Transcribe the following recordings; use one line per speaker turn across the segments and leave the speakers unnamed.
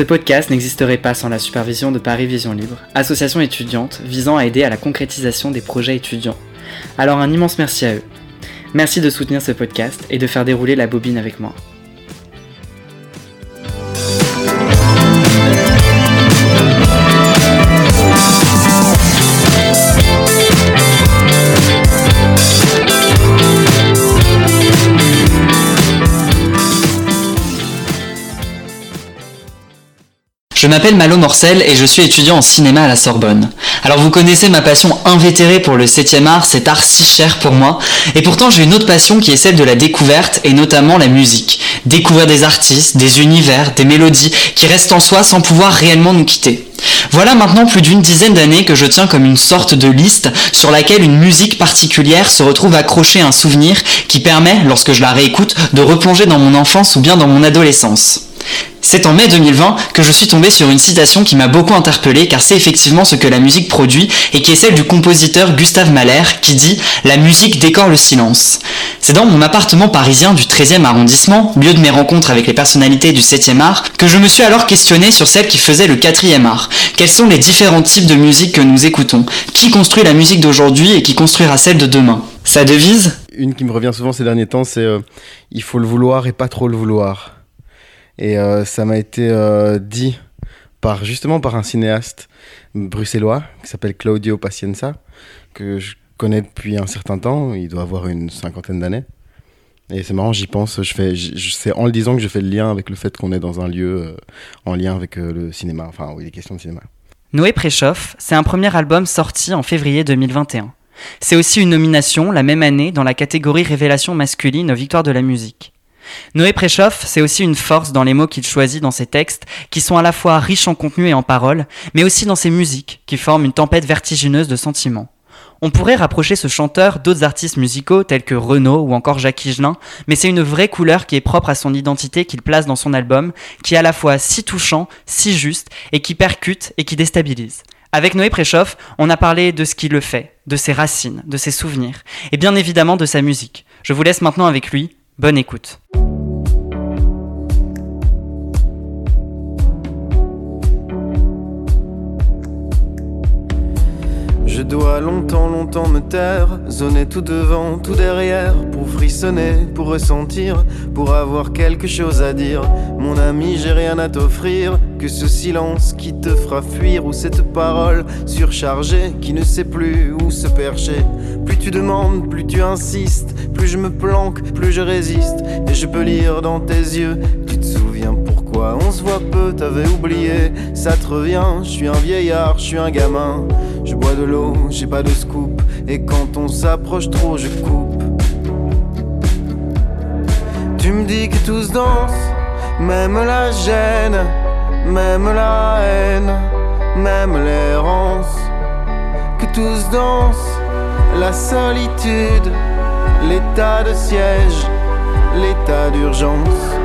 Ce podcast n'existerait pas sans la supervision de Paris Vision Libre, association étudiante visant à aider à la concrétisation des projets étudiants. Alors un immense merci à eux. Merci de soutenir ce podcast et de faire dérouler la bobine avec moi. Je m'appelle Malo Morcel et je suis étudiant en cinéma à la Sorbonne. Alors vous connaissez ma passion invétérée pour le 7 art, cet art si cher pour moi, et pourtant j'ai une autre passion qui est celle de la découverte et notamment la musique. Découvrir des artistes, des univers, des mélodies qui restent en soi sans pouvoir réellement nous quitter. Voilà maintenant plus d'une dizaine d'années que je tiens comme une sorte de liste sur laquelle une musique particulière se retrouve accrochée à un souvenir qui permet, lorsque je la réécoute, de replonger dans mon enfance ou bien dans mon adolescence. C'est en mai 2020 que je suis tombé sur une citation qui m'a beaucoup interpellé car c'est effectivement ce que la musique produit et qui est celle du compositeur Gustave Mahler qui dit La musique décore le silence. C'est dans mon appartement parisien du 13e arrondissement, lieu de mes rencontres avec les personnalités du 7e art, que je me suis alors questionné sur celle qui faisait le 4e art. Quels sont les différents types de musique que nous écoutons? Qui construit la musique d'aujourd'hui et qui construira celle de demain? Sa devise?
Une qui me revient souvent ces derniers temps, c'est euh, Il faut le vouloir et pas trop le vouloir. Et euh, ça m'a été euh, dit par justement par un cinéaste bruxellois qui s'appelle Claudio Pacienza, que je connais depuis un certain temps. Il doit avoir une cinquantaine d'années. Et c'est marrant, j'y pense. Je fais, c'est en le disant que je fais le lien avec le fait qu'on est dans un lieu euh, en lien avec le cinéma, enfin, oui, les questions de cinéma.
Noé Préchoff, c'est un premier album sorti en février 2021. C'est aussi une nomination la même année dans la catégorie Révélation masculine aux Victoires de la musique. Noé Préchoff, c'est aussi une force dans les mots qu'il choisit dans ses textes, qui sont à la fois riches en contenu et en paroles, mais aussi dans ses musiques, qui forment une tempête vertigineuse de sentiments. On pourrait rapprocher ce chanteur d'autres artistes musicaux tels que Renaud ou encore Jacques Higelin, mais c'est une vraie couleur qui est propre à son identité qu'il place dans son album, qui est à la fois si touchant, si juste, et qui percute et qui déstabilise. Avec Noé Préchoff, on a parlé de ce qui le fait, de ses racines, de ses souvenirs, et bien évidemment de sa musique. Je vous laisse maintenant avec lui, Bonne écoute.
Dois longtemps, longtemps me taire, zoner tout devant, tout derrière, pour frissonner, pour ressentir, pour avoir quelque chose à dire. Mon ami, j'ai rien à t'offrir, que ce silence qui te fera fuir, ou cette parole surchargée qui ne sait plus où se percher. Plus tu demandes, plus tu insistes, plus je me planque, plus je résiste, et je peux lire dans tes yeux, tu te souviens on se voit peu, t'avais oublié, ça te revient, je suis un vieillard, je suis un gamin. Je bois de l'eau, j'ai pas de scoop. Et quand on s'approche trop, je coupe. Tu me dis que tous dansent, même la gêne, même la haine, même l'errance. Que tous dansent, la solitude, l'état de siège, l'état d'urgence.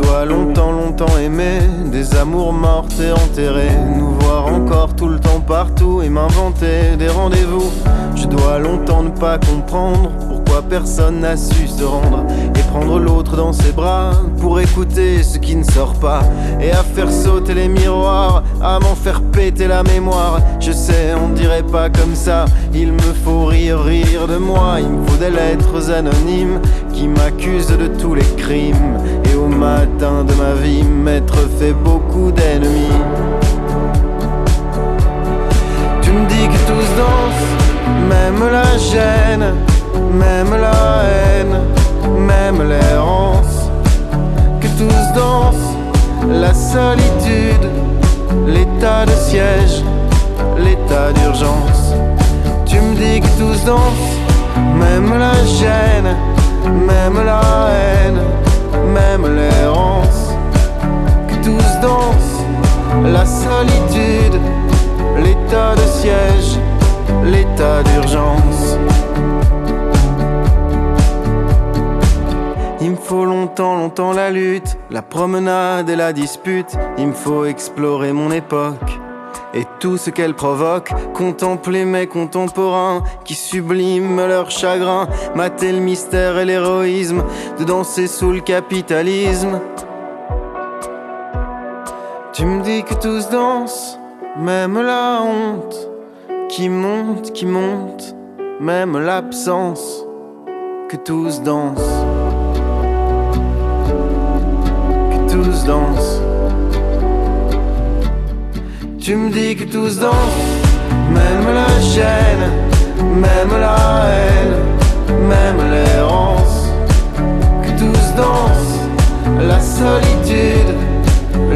Dois longtemps, longtemps aimer des amours mortes et enterrées. Nous voir encore tout le temps partout et m'inventer des rendez-vous. Je dois longtemps ne pas comprendre pourquoi personne n'a su se rendre et prendre l'autre dans ses bras pour écouter ce qui ne sort pas et à faire sauter les miroirs, à m'en faire péter la mémoire. Je sais, on dirait pas comme ça. Il me faut rire, rire de moi. Il me faut des lettres anonymes qui m'accusent de tous les crimes matin de ma vie, m'être fait beaucoup d'ennemis. Tu me dis que tous dansent, même la gêne, même la haine, même l'errance. Que tous dansent, la solitude, l'état de siège, l'état d'urgence. Tu me dis que tous dansent, même la gêne, même la haine même l'errance, que tous dansent, la solitude, l'état de siège, l'état d'urgence. Il me faut longtemps, longtemps la lutte, la promenade et la dispute. Il me faut explorer mon époque
et tout ce qu'elle provoque. Contempler mes contemporains qui subliment leur chagrin, mater le mystère et l'héroïsme de danser sous le capitalisme. Tu me dis que tous dansent, même la honte qui monte, qui monte, même l'absence que tous dansent. Que tous dansent. Tu me dis que tous dansent, même la chaîne, même la haine, même l'errance. Que tous dansent, la solitude,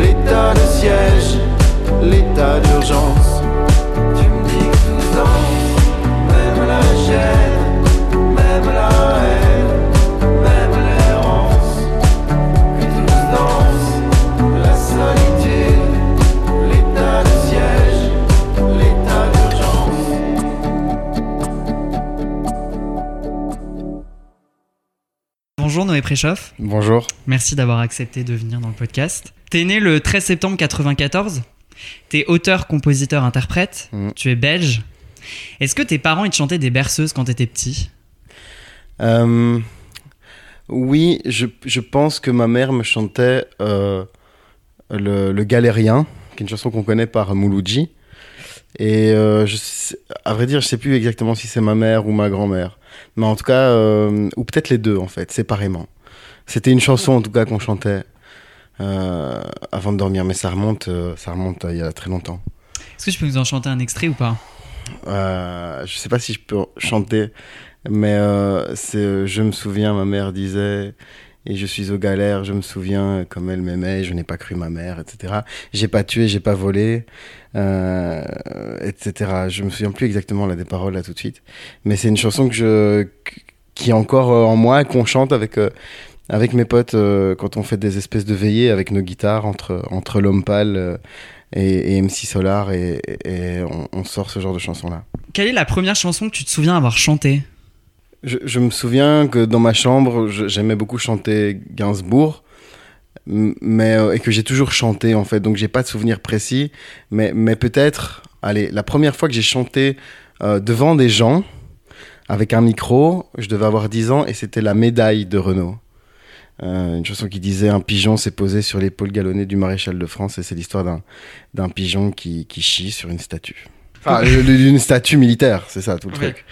l'état de siège, l'état d'urgence.
Bonjour Noé Préchoff,
Bonjour.
merci d'avoir accepté de venir dans le podcast. T'es né le 13 septembre 94, t'es auteur, compositeur, interprète,
Mm.
tu es belge. Est-ce que tes parents ils te chantaient des berceuses quand t'étais petit?
Euh, oui, je, je pense que ma mère me chantait euh, le, le Galérien, qui est une chanson qu'on connaît par Mouloudji. Et euh, je à vrai dire, je sais plus exactement si c'est ma mère ou ma grand-mère. Mais en tout cas, euh, ou peut-être les deux en fait, séparément. C'était une chanson en tout cas qu'on chantait euh, avant de dormir, mais ça remonte, euh, ça remonte il y a très longtemps.
Est-ce que tu peux nous en chanter un extrait ou pas?
Je sais pas si je peux chanter, mais c'est Je me souviens, ma mère disait, et je suis aux galères, je me souviens comme elle m'aimait, je n'ai pas cru ma mère, etc. J'ai pas tué, j'ai pas volé, euh, etc. Je me souviens plus exactement là, des paroles là tout de suite, mais c'est une chanson que je, qui est encore euh, en moi, qu'on chante avec. euh, avec mes potes, quand on fait des espèces de veillées avec nos guitares entre, entre l'homme pâle et, MC Solar, et, on, on sort ce genre de chansons-là.
Quelle est la première chanson que tu te souviens avoir chantée?
Je, je me souviens que dans ma chambre, j'aimais beaucoup chanter Gainsbourg, mais euh, et que j'ai toujours chanté en fait, donc j'ai pas de souvenir précis, mais mais peut-être, allez, la première fois que j'ai chanté euh, devant des gens avec un micro, je devais avoir 10 ans et c'était la médaille de Renault. Euh, une chanson qui disait un pigeon s'est posé sur l'épaule galonnée du maréchal de France et c'est l'histoire d'un pigeon qui, qui chie sur une statue. Enfin, d'une statue militaire, c'est ça tout le truc.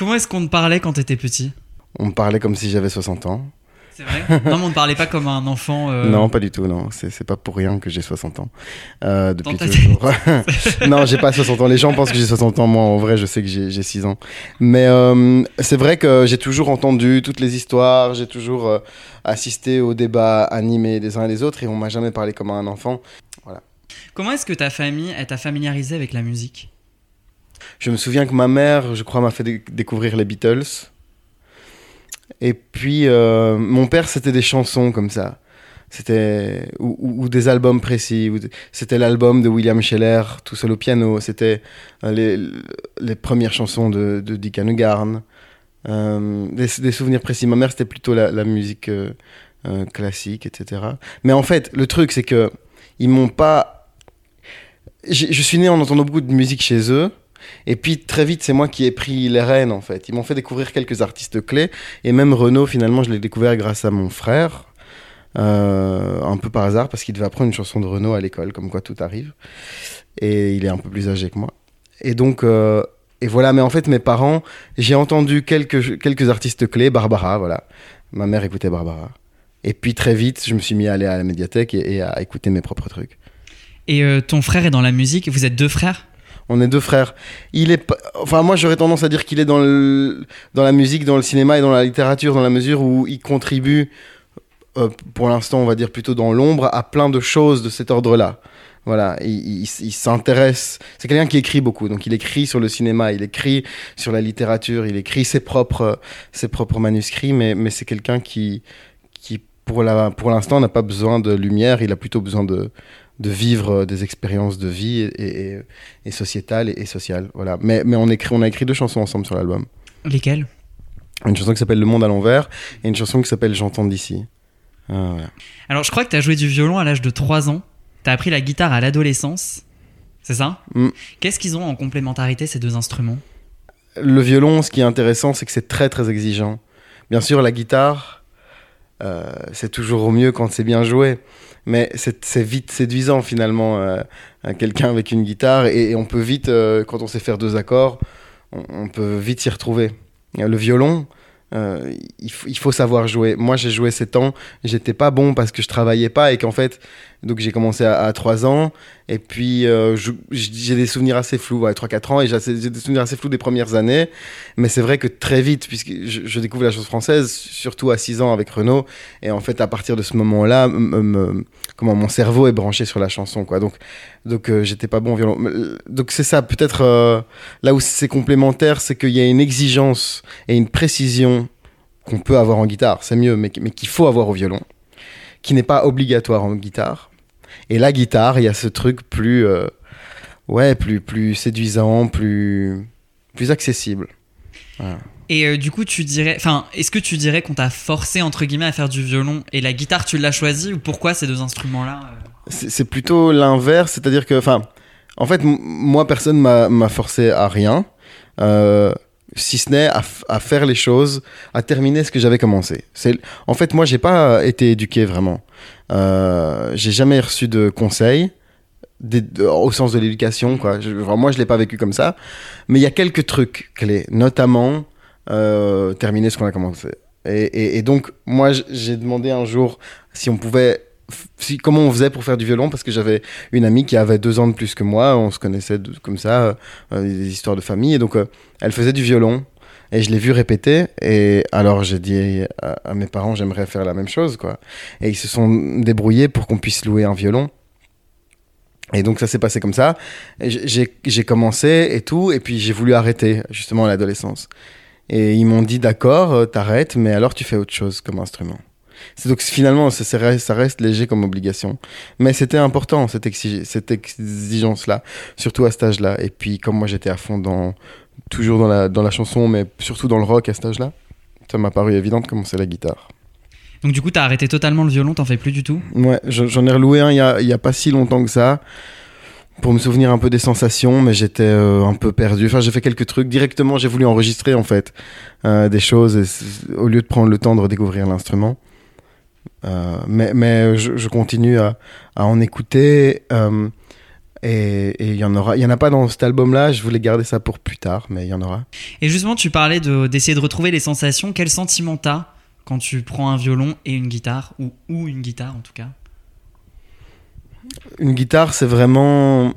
Comment est-ce qu'on te parlait quand t'étais petit?
On me parlait comme si j'avais 60 ans.
C'est vrai? Non, mais on ne parlait pas comme un enfant. euh,
Non, pas du tout, non. C'est pas pour rien que j'ai 60 ans. Euh, depuis toujours. non, j'ai pas 60 ans. Les gens pensent que j'ai 60 ans. Moi, en vrai, je sais que j'ai j'ai 6 ans. Mais euh, c'est vrai que j'ai toujours entendu toutes les histoires. J'ai toujours euh, assisté aux débats animés des uns et des autres. Et on m'a jamais parlé comme un enfant.
Comment est-ce que ta famille elle t'a familiarisé avec la musique?
Je me souviens que ma mère, je crois, m'a fait dé- découvrir les Beatles. Et puis, euh, mon père, c'était des chansons comme ça. C'était ou, des albums précis. C'était l'album de William Scheller, tout seul au piano. C'était euh, les, premières chansons de, de Dick Hanegarn. Euh, des, souvenirs précis. Ma mère, c'était plutôt la, musique classique, etc. Mais en fait, le truc, c'est que ils m'ont pas. Je suis né en entendant beaucoup de musique chez eux. Et puis très vite, c'est moi qui ai pris les rênes en fait. Ils m'ont fait découvrir quelques artistes clés. Et même Renaud, finalement, je l'ai découvert grâce à mon frère. Euh, un peu par hasard, parce qu'il devait apprendre une chanson de Renaud à l'école, comme quoi tout arrive. Et il est un peu plus âgé que moi. Et donc, euh, et voilà, mais en fait, mes parents, j'ai entendu quelques, quelques artistes clés, Barbara, voilà. Ma mère écoutait Barbara. Et puis très vite, je me suis mis à aller à la médiathèque et, à écouter mes propres trucs.
Et euh, ton frère est dans la musique, vous êtes deux frères?
On est deux frères. Il est, enfin moi j'aurais tendance à dire qu'il est dans la musique, dans le cinéma et dans la littérature, dans la mesure où il contribue, euh, pour l'instant on va dire plutôt dans l'ombre, à plein de choses de cet ordre-là. Voilà, il, s'intéresse. C'est quelqu'un qui écrit beaucoup, donc il écrit sur le cinéma, il écrit sur la littérature, il écrit ses propres, ses propres manuscrits, mais, c'est quelqu'un qui, qui pour l'instant n'a pas besoin de lumière, il a plutôt besoin de, de vivre des expériences de vie et, et, et sociétales et, et sociales. Voilà. Mais, mais on, écrit, on a écrit deux chansons ensemble sur l'album.
Lesquels
Une chanson qui s'appelle Le Monde à l'envers et une chanson qui s'appelle J'entends d'ici. Ah, voilà.
Alors je crois que tu as joué du violon à l'âge de 3 ans. Tu as appris la guitare à l'adolescence. C'est ça?
Mm.
Qu'est-ce qu'ils ont en complémentarité ces deux instruments?
Le violon, ce qui est intéressant, c'est que c'est très très exigeant. Bien sûr, la guitare, euh, c'est toujours au mieux quand c'est bien joué, mais c'est vite séduisant finalement, euh, quelqu'un avec une guitare, et, on peut vite, euh, quand on sait faire deux accords, on, peut vite s'y retrouver. Le violon, il faut savoir jouer. Moi, j'ai joué 7 ans, j'étais pas bon parce que je travaillais pas, et qu'en fait, donc j'ai commencé à, à 3 ans, et puis euh, j'ai des souvenirs assez flous, ouais, 3-4 ans, et j'ai des souvenirs assez flous des premières années. Mais c'est vrai que très vite, puisque je, découvre la chose française, surtout à 6 ans avec Renaud, et en fait, à partir de ce moment-là, comment mon cerveau est branché sur la chanson, quoi. Donc, donc euh, j'étais pas bon au violon. Euh, Donc c'est ça, peut-être euh, là où c'est complémentaire, c'est qu'il y a une exigence et une précision qu'on peut avoir en guitare, c'est mieux, mais, mais qu'il faut avoir au violon, qui n'est pas obligatoire en guitare. Et la guitare, il y a ce truc plus, euh, ouais, plus, plus séduisant, plus, plus accessible.
Et euh, du coup, tu dirais, enfin, est-ce que tu dirais qu'on t'a forcé entre guillemets à faire du violon et la guitare, tu l'as choisi ou pourquoi ces deux instruments-là euh?
C'est plutôt l'inverse, c'est-à-dire que, enfin, en fait, moi, personne m'a m'a forcé à rien, euh, si ce n'est à, faire les choses, à terminer ce que j'avais commencé. C'est, en fait, moi, j'ai pas été éduqué vraiment. Euh, j'ai jamais reçu de conseils. au sens de l'éducation, quoi. Je- moi, je l'ai pas vécu comme ça. Mais il y a quelques trucs clés, notamment euh, terminer ce qu'on a commencé. Et, donc, moi, j'ai demandé un jour si on pouvait, si, comment on faisait pour faire du violon, parce que j'avais une amie qui avait deux ans de plus que moi, on se connaissait comme ça, euh, des histoires de famille, et donc elle faisait du violon. Et je l'ai vu répéter, et alors j'ai dit à, mes parents, j'aimerais faire la même chose, quoi. Et ils se sont débrouillés pour qu'on puisse louer un violon. Et donc ça s'est passé comme ça. J'ai- commencé et tout, et puis j'ai voulu arrêter, justement, à l'adolescence. Et ils m'ont dit, d'accord, euh, t'arrêtes, mais alors tu fais autre chose comme instrument. C'est donc finalement, ça, reste, léger comme obligation. Mais c'était important, cette exigence-là, surtout à cet âge-là. Et puis, comme moi j'étais à fond dans, toujours dans la, dans la chanson, mais surtout dans le rock à cet âge-là, ça m'a paru évident de commencer la guitare.
Donc du coup, t'as arrêté totalement le violon, t'en fais plus du tout?
Ouais, je- j'en ai reloué un il y a, y a pas si longtemps que ça, pour me souvenir un peu des sensations, mais j'étais euh, un peu perdu. Enfin, j'ai fait quelques trucs. Directement, j'ai voulu enregistrer, en fait, euh, des choses, au lieu de prendre le temps de redécouvrir l'instrument. Euh, mais mais je, je continue à, à en écouter. euh, et il y en aura. Il y en a pas dans cet album-là. Je voulais garder ça pour plus tard, mais il y en aura.
Et justement, tu parlais de- d'essayer de retrouver les sensations. Quel sentiment t'as quand tu prends un violon et une guitare? Ou, ou une guitare en tout cas?
Une guitare, c'est vraiment.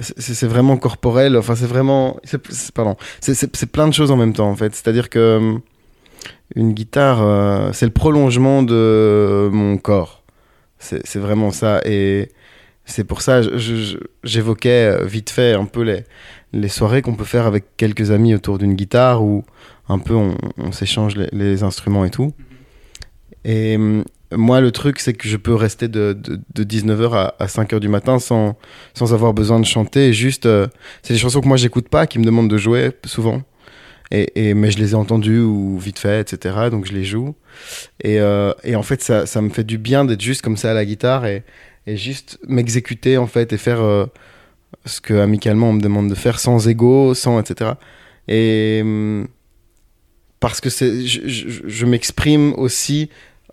C'est vraiment corporel, enfin c'est vraiment. c'est- Pardon. C'est- plein de choses en même temps en fait. C'est-à-dire que. euh, Une guitare, euh, c'est le prolongement de mon corps. C'est c'est vraiment ça. Et c'est pour ça, j'évoquais euh, vite fait un peu les, les soirées qu'on peut faire avec quelques amis autour d'une guitare où un peu on, on s'échange les, les instruments et tout. Et hum, moi, le truc, c'est que je peux rester de, de, de 19h à, à 5h du matin sans, sans avoir besoin de chanter. Juste, euh, c'est des chansons que moi, j'écoute pas, qui me demandent de jouer souvent. Et, et, mais je les ai entendues ou vite fait, etc. Donc je les joue. Et, euh, et en fait, ça, ça me fait du bien d'être juste comme ça à la guitare et, et juste m'exécuter, en fait, et faire euh, ce que amicalement on me demande de faire sans ego, sans, etc. Et hum, parce que c'est, je, m'exprime aussi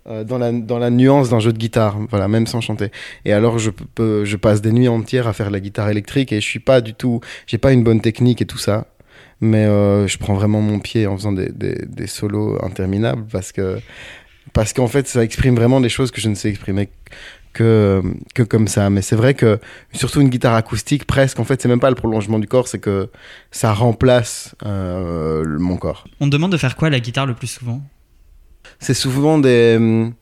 euh, dans, la, dans la nuance d'un jeu de guitare, voilà, même sans chanter. Et alors, je, peux, je passe des nuits entières à faire la guitare électrique et je suis pas du tout, j'ai pas une bonne technique et tout ça. Mais euh, je prends vraiment mon pied en faisant des, des, des solos interminables parce que, parce qu'en fait, ça exprime vraiment des choses que je ne sais exprimer que, que comme ça. Mais c'est vrai que, surtout une guitare acoustique, presque, en fait, c'est même pas le prolongement du corps, c'est que ça remplace euh, le- mon corps.
On te demande de faire quoi la guitare le plus souvent?
C'est souvent des. hum,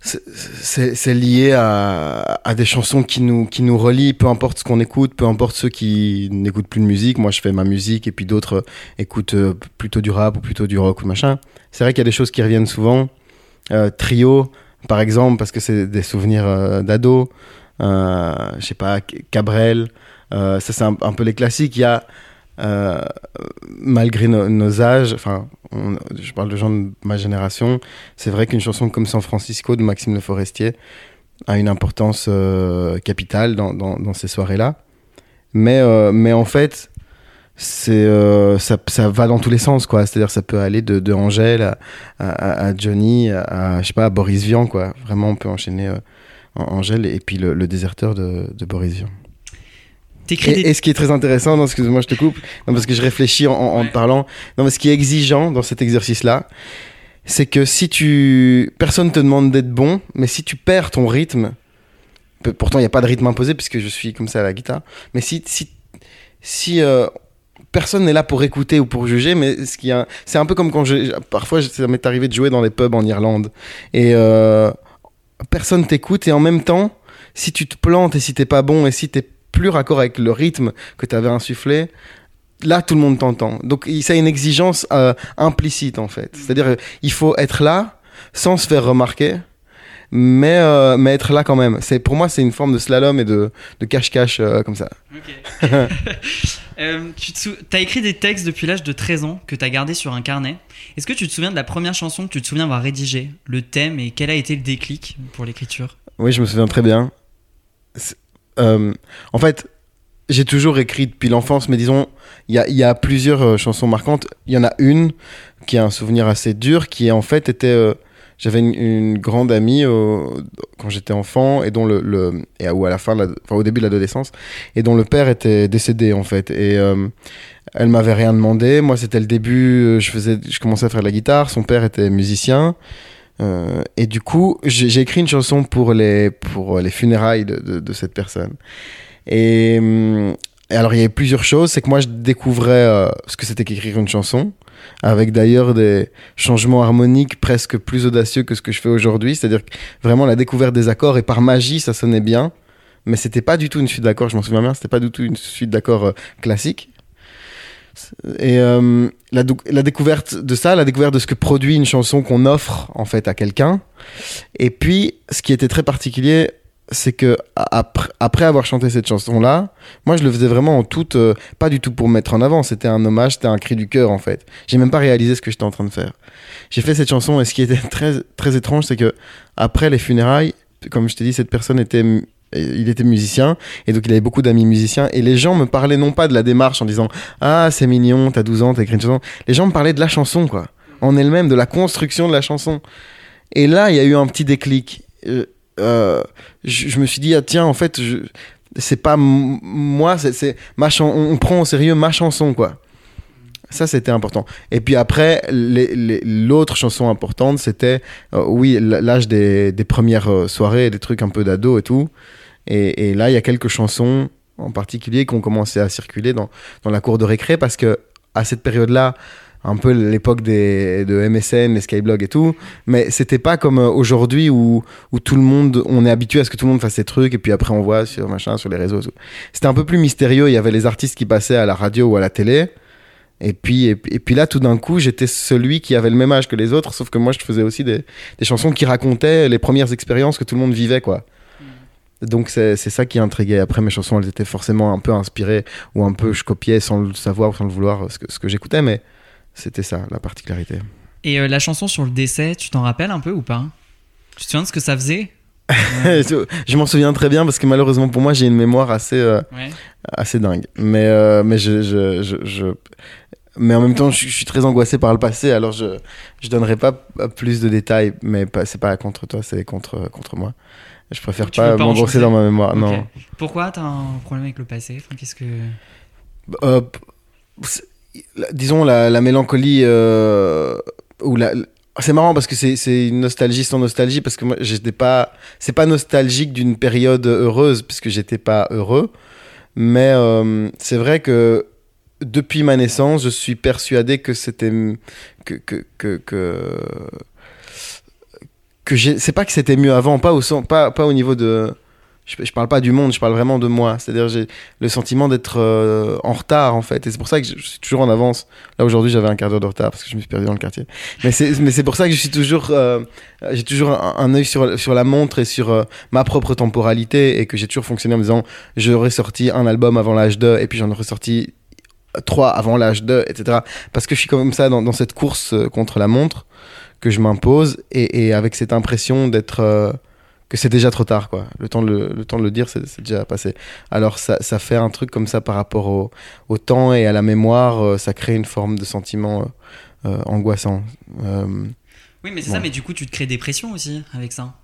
c'est- lié à, à des chansons qui nous, qui nous relient, peu importe ce qu'on écoute, peu importe ceux qui n'écoutent plus de musique. Moi, je fais ma musique et puis d'autres euh, écoutent euh, plutôt du rap ou plutôt du rock ou machin. C'est vrai qu'il y a des choses qui reviennent souvent. Euh, trio, par exemple, parce que c'est des souvenirs euh, d'ado. Euh, je sais pas, Cabrel. Euh, ça, c'est un, peu les classiques. Il y a. euh, malgré no- nos âges, enfin, je parle de gens de ma génération, c'est vrai qu'une chanson comme San Francisco de Maxime Le Forestier, a une importance capitale dans, dans, dans ces soirées-là. Mais, mais en fait, c'est euh, ça, ça, va dans tous les sens quoi. C'est à dire ça peut aller de, de Angèle à, à, à, Johnny à je sais pas à Boris Vian quoi. Vraiment on peut enchaîner euh, Angèle et puis le, le déserteur de, de, Boris Vian. Et, des... et, ce qui est très intéressant excuse-moi je te coupe non, parce que je réfléchis en, en, ouais. parlant. Non mais ce qui est exigeant dans cet exercice là c'est que si tu personne te demande d'être bon mais si tu perds ton rythme pourtant il n'y a pas de rythme imposé puisque je suis comme ça à la guitare mais si si si euh, personne n'est là pour écouter ou pour juger, mais ce qui a... c'est un peu comme quand je, parfois ça m'est arrivé de jouer dans des pubs en Irlande et euh, personne t'écoute et en même temps, si tu te plantes et si t'es pas bon et si t'es plus raccord avec le rythme que tu avais insufflé, là tout le monde t'entend. Donc ça a une exigence euh, implicite en fait. C'est-à-dire il faut être là sans se faire remarquer mais, euh, mais être là quand même. C'est pour moi, c'est une forme de slalom et de, de cache-cache euh, comme ça.
Ok. euh, tu as écrit des textes depuis l'âge de 13 ans que tu as gardé sur un carnet. Est-ce que tu te souviens de la première chanson que tu te souviens avoir rédigée, le thème et quel a été le déclic pour l'écriture?
Oui, je me souviens très bien. En fait, j'ai toujours écrit depuis l'enfance, mais disons, il y a, y a, plusieurs euh, chansons marquantes. Il y en a une qui a un souvenir assez dur, qui en fait était euh, j'avais une, une, grande amie au, quand j'étais enfant et dont le, le et à, ou à la fin, la, enfin au début de l'adolescence, et dont le père était décédé en fait. Et euh, elle m'avait rien demandé. Moi, c'était le début. Je faisais, je commençais à faire de la guitare. Son père était musicien. Euh, et du coup, j'ai écrit une chanson pour les pour les funérailles de, de, de cette personne. Et, et, alors, il y avait plusieurs choses. C'est que moi, je découvrais euh, ce que c'était qu'écrire une chanson avec d'ailleurs des changements harmoniques presque plus audacieux que ce que je fais aujourd'hui. C'est-à-dire vraiment la découverte des accords et par magie, ça sonnait bien, mais c'était pas du tout une suite d'accords. Je m'en souviens bien, c'était pas du tout une suite d'accords euh, classique. Et euh, la, la, découverte de ça, la découverte de ce que produit une chanson qu'on offre en fait à quelqu'un. Et puis, ce qui était très particulier, c'est que après, après, avoir chanté cette chanson là moi je le faisais vraiment en toute euh, pas du tout pour me mettre en avant. C'était un hommage c'était un cri du cœur en fait. J'ai même pas réalisé ce que j'étais en train de faire. J'ai fait cette chanson et ce qui était très très étrange c'est que après les funérailles comme je t'ai dit cette personne était il était musicien et donc il avait beaucoup d'amis musiciens et les gens me parlaient non pas de la démarche en disant ah c'est mignon t'as 12 ans t'as écrit une chanson les gens me parlaient de la chanson quoi en elle-même de la construction de la chanson. Et là il y a eu un petit déclic euh, je, me suis dit, ah, tiens, en fait, c'est pas moi, c'est ma on, prend au sérieux ma chanson, quoi. Ça, c'était important. Et puis après, l'autre chanson importante, c'était, euh, oui, l'âge des, des, premières euh, soirées, des trucs un peu d'ado et tout. Et, et, là, il y a quelques chansons en particulier qui ont commencé à circuler dans, dans la cour de récré parce que à cette période-là, un peu l'époque des de MSN, les Skyblog et tout, mais c'était pas comme euh, aujourd'hui où, où tout le monde, on est habitué à ce que tout le monde fasse ses trucs et puis après on voit sur machin, sur les réseaux. C'était un peu plus mystérieux. Il y avait les artistes qui passaient à la radio ou à la télé. Et puis, et, et puis là, tout d'un coup, j'étais celui qui avait le même âge que les autres, sauf que moi, je faisais aussi des, des chansons qui racontaient les premières expériences que tout le monde vivait, quoi. Donc c'est ça qui intriguait. Après mes chansons, elles étaient forcément un peu inspirées ou un peu je copiais sans le savoir ou sans le vouloir ce que, ce que j'écoutais, mais c'était ça, la particularité.
Et euh, la chanson sur le décès, tu t'en rappelles un peu ou pas? Tu te souviens de ce que ça faisait?
Je m'en souviens très bien parce que malheureusement pour moi j'ai une mémoire assez euh, ouais. assez dingue. Mais euh, mais je, je, je, je, mais en même temps je, suis très angoissé par le passé alors je je donnerai pas plus de détails mais c'est pas contre toi c'est contre contre moi. Je préfère tu pas, pas m'engrosser dans ma mémoire okay. non.
Pourquoi t'as un problème avec le passé? Enfin, qu'est-ce que
disons la, la mélancolie euh, ou la c'est marrant parce que c'est une nostalgie sans nostalgie parce que moi j'étais pas c'est pas nostalgique d'une période heureuse puisque j'étais pas heureux mais euh, c'est vrai que depuis ma naissance je suis persuadé que c'était que que que, que, que c'est pas que c'était mieux avant pas au pas pas au niveau de je, je, parle pas du monde, je parle vraiment de moi. C'est-à-dire j'ai le sentiment d'être euh, en retard en fait. Et c'est pour ça que je, suis toujours en avance. Là aujourd'hui j'avais un quart d'heure de retard parce que je me suis perdu dans le quartier. Mais c'est mais c'est pour ça que je suis toujours euh, j'ai toujours un, un œil sur sur la montre et sur euh, ma propre temporalité et que j'ai toujours fonctionné en me disant j'aurais sorti un album avant l'âge 2 et puis j'en aurais sorti trois avant l'âge 2 etc. Parce que je suis comme ça dans, cette course contre la montre que je m'impose et, avec cette impression d'être que c'est déjà trop tard, quoi. Le temps de le, le temps de le dire, c'est déjà passé. Alors ça, ça fait un truc comme ça par rapport au, au temps et à la mémoire, euh, ça crée une forme de sentiment euh, euh, angoissant.
Oui, mais c'est
Bon.
ça, mais du coup, tu te crées des pressions aussi avec ça?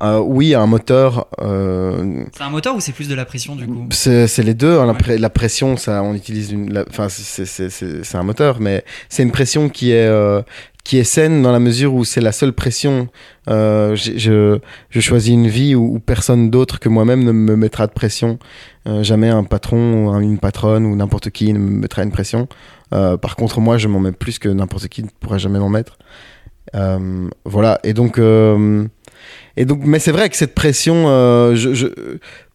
euh, oui, un moteur. euh,
C'est un moteur ou c'est plus de la pression du coup?
C'est les deux. hein, la,
Ouais.
pré- la pression, ça, on utilise une. Enfin, c'est- un moteur, mais c'est une pression qui est euh, qui est saine dans la mesure où c'est la seule pression. Euh, je, je choisis une vie où, personne d'autre que moi-même ne me mettra de pression. Euh, jamais un patron ou un- une patronne ou n'importe qui ne me mettra une pression. Euh, par contre, moi, je m'en mets plus que n'importe qui ne pourra jamais m'en mettre. Voilà. Et donc. et donc, mais c'est vrai que cette pression,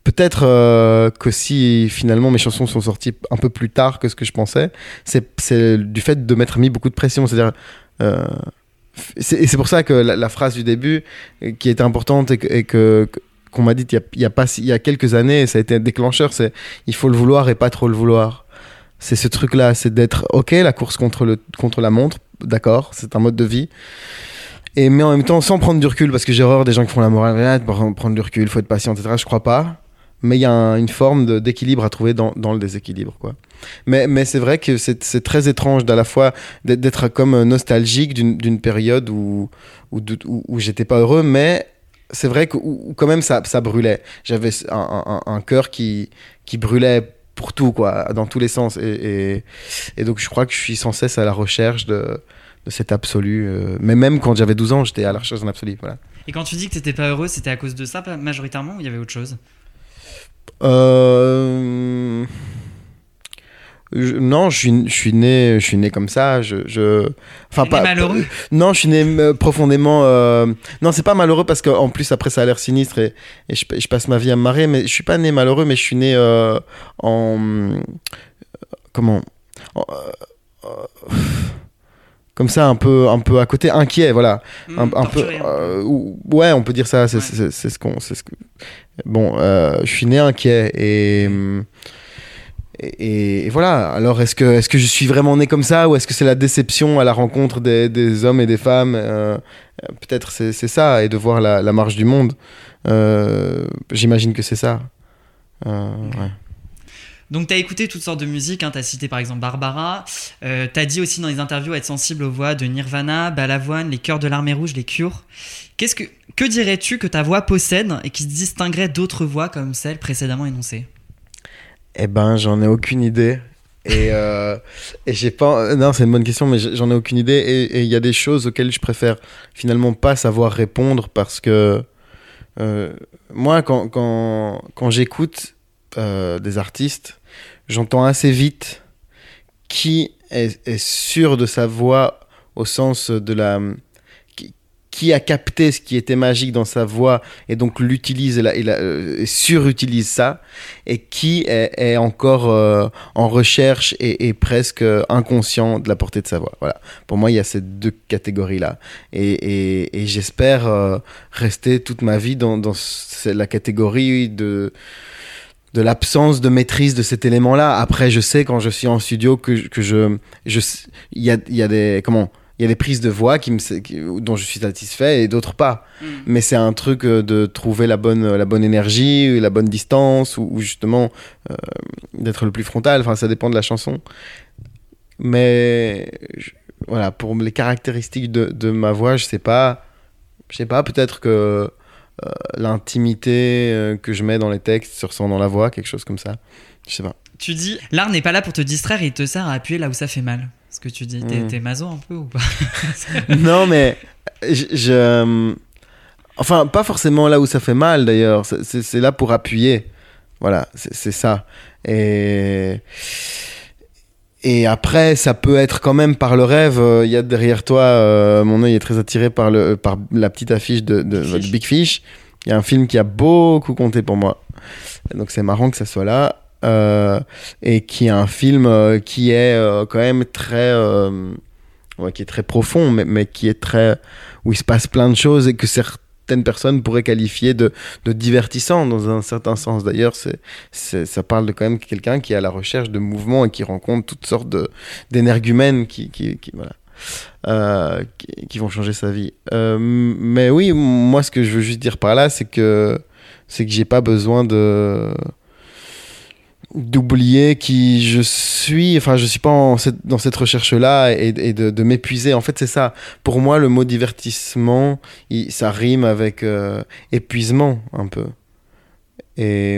peut-être euh, que si finalement mes chansons sont sorties un peu plus tard que ce que je pensais, c'est du fait de m'être mis beaucoup de pression. C'est-à-dire, euh, et c'est pour ça que la, phrase du début, euh, qui était importante et que- qu'on m'a dit il y a, il pas il y a quelques années, ça a été un déclencheur, c'est il faut le vouloir et pas trop le vouloir. C'est ce truc-là, c'est d'être ok la course contre le contre la montre, d'accord, c'est un mode de vie. Et mais en même temps sans prendre du recul parce que j'ai horreur des gens qui font la morale, ah, prendre du recul, faut être patient, etc. Je crois pas. Mais il y a un- une forme d'équilibre à trouver dans, dans le déséquilibre, quoi. Mais, mais c'est vrai que c'est c'est très étrange d'à la fois d'être- comme nostalgique d'une d'une période où, où, de- où, où j'étais pas heureux, mais c'est vrai que où- quand même ça, ça brûlait. J'avais un, un, un cœur qui, qui brûlait pour tout, quoi, dans tous les sens. Et, et, et donc je crois que je suis sans cesse à la recherche de, de cet absolu. euh, mais même quand j'avais 12 ans, j'étais à la recherche d'un absolu. Voilà.
Et quand tu dis que t'étais pas heureux, c'était à cause de ça majoritairement ou il y avait autre chose?
Euh, je- non, je suis, je suis né, je suis né comme ça. Je, je... enfin
né malheureux
Non, je suis né euh, profondément. euh, Non, c'est pas malheureux parce qu'en plus après ça a l'air sinistre et, et je, je passe ma vie à me marrer. Mais je suis pas né malheureux, mais je suis né euh, en comment En- euh, euh, comme ça un peu un peu à côté inquiet voilà un,
Hmm,
un peu
un
euh, ouais on peut dire ça c'est
Ouais.
ce qu'on c'est ce que bon euh, je suis né inquiet et et, et voilà. Alors est-ce que est-ce que je suis vraiment né comme ça ou est-ce que c'est la déception à la rencontre des, des hommes et des femmes Euh, peut-être c'est ça et de voir la, la marche du monde. Euh, j'imagine que c'est ça. Euh, ouais.
Donc t'as écouté toutes sortes de musiques, hein, t'as cité par exemple Barbara, euh, t'as dit aussi dans les interviews être sensible aux voix de Nirvana, Balavoine, les Chœurs de l'Armée Rouge, les Cure. Qu'est-ce que que dirais-tu que ta voix possède et qui se distinguerait d'autres voix comme celles précédemment énoncées?
Eh ben, j'en ai aucune idée. Et, euh, et j'ai pas. Non, c'est une bonne question, mais j'en ai aucune idée. Et et il y a des choses auxquelles je préfère finalement pas savoir répondre parce que euh, moi, quand, quand, quand j'écoute euh, des artistes, j'entends assez vite qui est, est sûr de sa voix au sens de la. Qui, a capté ce qui était magique dans sa voix et donc l'utilise et, la- et la- euh, et surutilise ça et qui est, est encore euh, en recherche et, et presque euh, inconscient de la portée de sa voix. Voilà. Pour moi, il y a ces deux catégories-là. Et, j'espère euh, rester toute ma vie dans, dans la catégorie de de l'absence de maîtrise de cet élément-là. Après, je sais quand je suis en studio que, que je, il y a, y a des, comment, il y a des prises de voix qui me, qui- dont je suis satisfait et d'autres pas mais c'est un truc euh, de trouver la bonne, la bonne énergie, la bonne distance, ou, ou justement euh, d'être le plus frontal. Enfin, ça dépend de la chanson. Mais je- voilà, pour les caractéristiques de, de ma voix, je sais pas. Je sais pas, peut-être que euh, l'intimité que je mets dans les textes se ressent dans la voix, quelque chose comme ça. Je sais pas.
Tu dis l'art n'est pas là pour te distraire, il te sert à appuyer là où ça fait mal. Que tu dis, t'es
Mm.
t'es maso un peu ou pas
non, mais je, je- Enfin, pas forcément là où ça fait mal d'ailleurs. C'est- C'est c'est là pour appuyer. Voilà, c'est c'est ça. Et. Et après, ça peut être quand même par le rêve. euh, Il y a derrière toi, euh, mon œil est très attiré par, le, par la petite affiche de, de
Fish.
Big Fish. Il y a un film qui a beaucoup compté pour moi. Donc c'est marrant que ça soit là. Euh, et qui est un film euh, qui est euh, quand même très. qui est très profond, mais, mais qui est très. où il se passe plein de choses et que certaines personnes pourraient qualifier de, divertissant dans un certain sens. D'ailleurs, ça parle de quand même quelqu'un qui est à la recherche de mouvements et qui rencontre toutes sortes d'énergumènes qui, qui, voilà. qui, vont changer sa vie. Mais oui, moi, ce que je veux juste dire par là, c'est que c'est que j'ai pas besoin de d'oublier qui je suis. Enfin je suis pas en cette- dans cette recherche là et, et de, de m'épuiser. En fait c'est ça. Pour moi le mot divertissement il- ça rime avec euh, épuisement un peu. Et,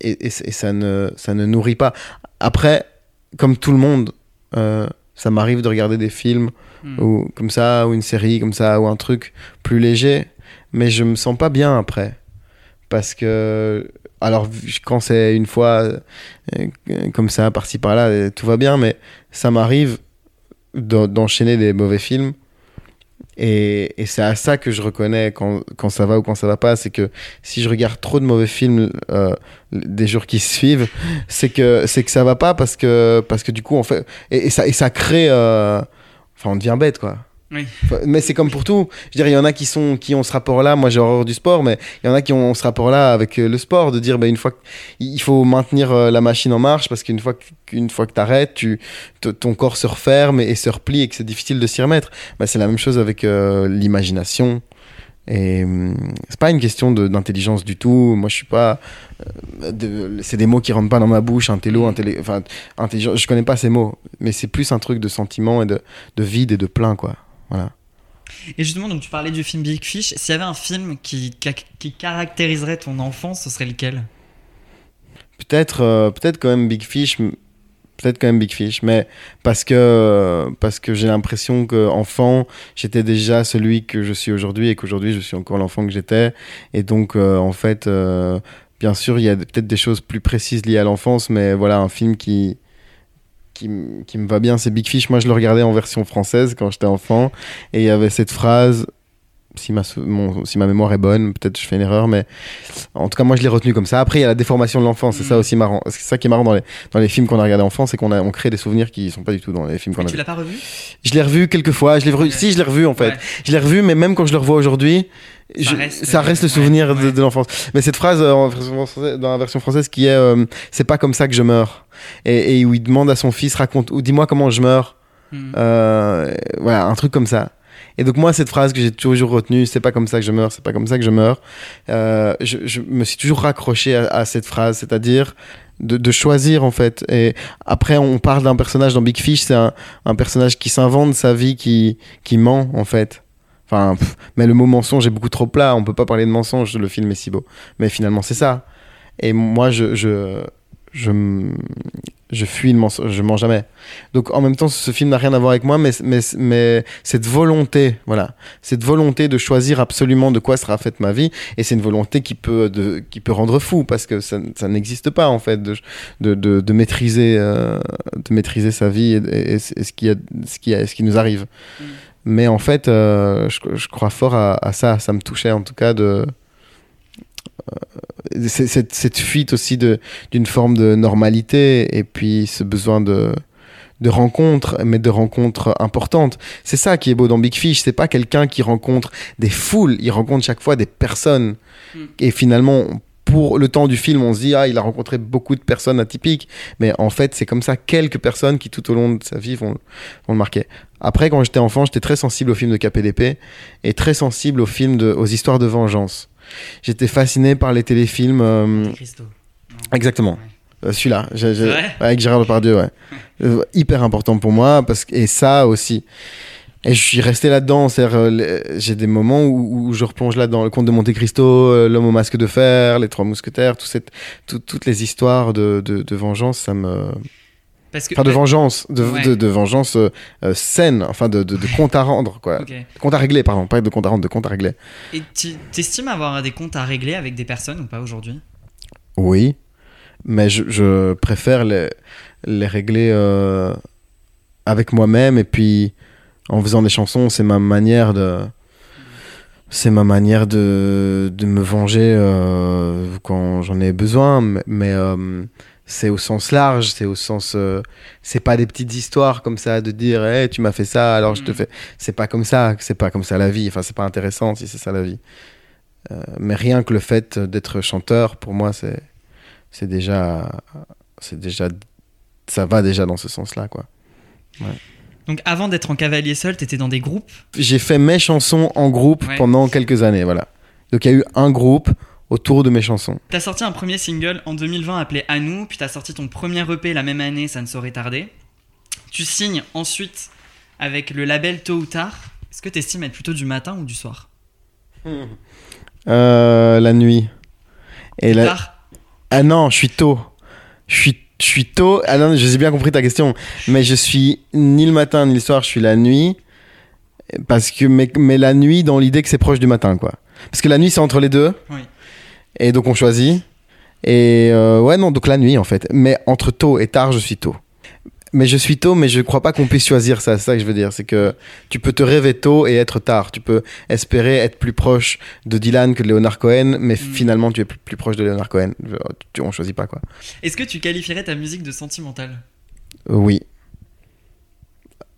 et, et- et ça ne ça ne nourrit pas. Après comme tout le monde euh, ça m'arrive de regarder des films
Hmm.
ou comme ça ou une série comme ça ou un truc plus léger mais je me sens pas bien après. Parce que alors quand c'est une fois euh, comme ça par-ci par-là euh, tout va bien mais ça m'arrive d'en- d'enchaîner des mauvais films. Et, c'est à ça que je reconnais quand, quand ça va ou quand ça va pas c'est que si je regarde trop de mauvais films euh, des jours qui suivent c'est que que ça va pas parce que parce que du coup on fait et, ça et ça crée euh, enfin on devient bête quoi Mais c'est comme pour tout je dire il y en a qui sont qui ont ce rapport là moi j'ai horreur du sport mais il y en a qui ont ce rapport là avec euh, le sport de dire bah, une fois il faut maintenir euh, la machine en marche parce qu'une fois qu'une que t'arrêtes tu ton corps se referme et, se replie et que c'est difficile de s'y remettre bah, c'est la même chose avec euh, l'imagination et hum, c'est pas une question d'intelligence du tout. Moi, je suis pas. c'est des mots qui rentrent pas dans ma bouche. Intello, intellé, enfin. Je connais pas ces mots, mais c'est plus un truc de sentiment et de, de vide et de plein, quoi. Voilà.
Et justement, donc tu parlais du film Big Fish. S'il y avait un film qui, caractériserait ton enfance, ce serait lequel?
Peut-être, euh, peut-être quand même Big Fish. Peut-être quand même Big Fish, mais parce que parce que j'ai l'impression que enfant j'étais déjà celui que je suis aujourd'hui et qu'aujourd'hui je suis encore l'enfant que j'étais et donc euh, en fait euh, bien sûr il y a peut-être des choses plus précises liées à l'enfance mais voilà un film qui qui, qui me va bien c'est Big Fish. Moi je le regardais en version française quand j'étais enfant et il y avait cette phrase si ma, mon- si ma mémoire est bonne, peut-être je fais une erreur, mais en tout cas, moi je l'ai retenu comme ça. Après, il y a la déformation de l'enfance, c'est ça
Mm.
aussi marrant. C'est ça qui est marrant dans les, dans les films qu'on a regardés enfant, c'est qu'on a, on crée des souvenirs qui sont pas du tout dans les films qu'on a
tu l'as pas revu?
Je l'ai revu quelques fois, je l'ai revu, si je l'ai revu en fait.
Ouais.
Je l'ai revu, mais même quand je le revois aujourd'hui,
Ça reste-
ça reste le souvenir de,
ouais.
de l'enfance. Mais cette phrase euh, en dans la version française qui est euh, c'est pas comme ça que je meurs et, et où il demande à son fils raconte ou dis-moi comment je meurs.
Hmm.
Euh, voilà, un truc comme ça. Et donc moi, cette phrase que j'ai toujours retenue, c'est pas comme ça que je meurs, c'est pas comme ça que je meurs, euh, je, je me suis toujours raccroché à, à cette phrase, c'est-à-dire de, de choisir en fait. Et après, on parle d'un personnage dans Big Fish, c'est un, un personnage qui s'invente sa vie, qui, qui ment en fait. Enfin, pff, mais le mot mensonge est beaucoup trop plat, on peut pas parler de mensonge, le film est si beau. Mais finalement, c'est ça. Et moi, je, je, je, je fuis le mensonge, je mens jamais. Donc en même temps, ce film n'a rien à voir avec moi, mais, mais, mais cette volonté, voilà, cette volonté de choisir absolument de quoi sera faite ma vie, et c'est une volonté qui peut, de, qui peut rendre fou, parce que ça, ça n'existe pas en fait, de, de, de, de maîtriser, euh, de maîtriser sa vie et, et- et ce, qui a, ce, qui a, ce qui nous arrive.
Mm.
Mais en fait, euh, je, je crois fort à, à ça, ça me touchait en tout cas de... euh, cette, cette fuite aussi de d'une forme de normalité et puis ce besoin de de rencontres mais de rencontres importantes. C'est ça qui est beau dans Big Fish c'est pas quelqu'un qui rencontre des foules il rencontre chaque fois des personnes.
Mm.
et finalement pour le temps du film on se dit ah il a rencontré beaucoup de personnes atypiques. Mais en fait c'est comme ça quelques personnes qui tout au long de sa vie vont, vont le marquer. Après quand j'étais enfant j'étais très sensible aux films de KPDP et très sensible aux films de, aux histoires de vengeance j'étais fasciné par les téléfilms euh.
Non.
Exactement.
Ouais.
Euh, Celui-là, avec Gérard Depardieu, ouais. Euh, hyper important pour moi, parce que, et ça aussi. Et je suis resté là-dedans, euh, j'ai des moments où, où je replonge là dans le conte de Monte Cristo, euh, l'homme au masque de fer, les trois mousquetaires, tout cette, tout- toutes les histoires de, de, de vengeance, ça me...
Parce que.
Enfin, de vengeance, de,
Ouais.
de, de vengeance euh, euh, saine, enfin, de, de, compte à rendre, quoi. Compte à régler, pardon, pas de compte à rendre, de compte à régler.
Et tu t'estimes avoir des comptes à régler avec des personnes ou pas aujourd'hui?
Oui, mais je, je préfère les, les régler euh, avec moi-même et puis en faisant des chansons, c'est ma manière de c'est ma manière de, de me venger euh, quand j'en ai besoin, mais, mais, c'est au sens large, c'est au sens euh, c'est pas des petites histoires comme ça de dire hey, tu m'as fait ça alors je te
Mhm.
fais c'est pas comme ça, c'est pas comme ça la vie, enfin c'est pas intéressant si c'est ça la vie. Euh, mais rien que le fait d'être chanteur pour moi c'est c'est déjà c'est déjà ça va déjà dans ce sens là quoi
Donc avant d'être en cavalier seul, t'étais dans des groupes?
J'ai fait mes chansons en groupe
Ouais.
pendant quelques années, voilà. Donc il y a eu un groupe autour de mes chansons.
T'as sorti un premier single en 2020 appelé À nous, puis t'as sorti ton premier EP la même année, ça ne saurait tarder. Tu signes ensuite avec le label Tôt ou Tard. Est-ce que t'estimes être plutôt du matin ou du soir?
Euh, la nuit. Et la...
Tard
Ah non, je suis tôt. Je suis, je suis tôt. Ah non, j'ai bien compris ta question. Mais je suis ni le matin ni le soir, je suis la nuit. Parce que, mais, mais la nuit dans l'idée que c'est proche du matin, quoi. Parce que la nuit, c'est entre les deux.
Oui.
Et donc on choisit. Et euh, ouais, non, donc la nuit en fait. Mais entre tôt et tard, je suis tôt. Mais je suis tôt, mais je crois pas qu'on puisse choisir ça. C'est ça que je veux dire. C'est que tu peux te rêver tôt et être tard. Tu peux espérer être plus proche de Dylan que de Leonard Cohen, mais finalement tu es plus, plus proche de Leonard Cohen. Tu, on choisit pas quoi.
Est-ce que tu qualifierais ta musique de sentimentale?
Euh, oui.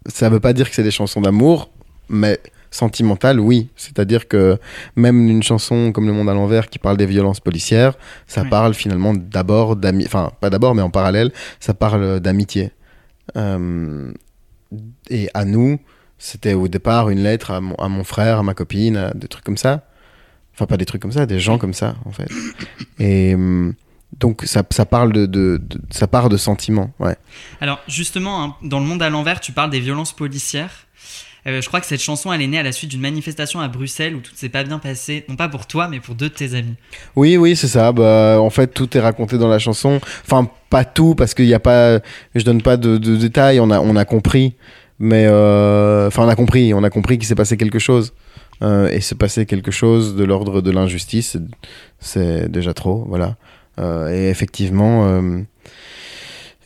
Ça veut pas dire que c'est des chansons d'amour, mais sentimentales, oui. C'est-à-dire que même une chanson comme Le Monde à l'envers qui parle des violences policières, ça parle finalement d'abord d'amitié. Enfin, pas d'abord, mais en parallèle, ça parle d'amitié. Euh, et à nous, c'était au départ une lettre à mon, à mon frère, à ma copine, à des trucs comme ça. Enfin, pas des trucs comme ça, des gens comme ça, en fait. Et hum, donc, ça, ça parle de, de- de- ça part de sentiments, ouais.
Alors justement, hein, dans Le Monde à l'envers, tu parles des violences policières. Euh, je crois que cette chanson, elle est née à la suite d'une manifestation à Bruxelles où tout ne s'est pas bien passé, non pas pour toi, mais pour deux de tes amis.
Oui, oui, c'est ça. Bah, en fait, tout est raconté dans la chanson. Enfin, pas tout, parce qu'il n'y a pas. Je donne pas de, détails. On a, compris. Mais. euh, Enfin, on a compris. On a compris qu'il s'est passé quelque chose. Euh, et se passer quelque chose de l'ordre de l'injustice, c'est- déjà trop. Voilà. Et effectivement.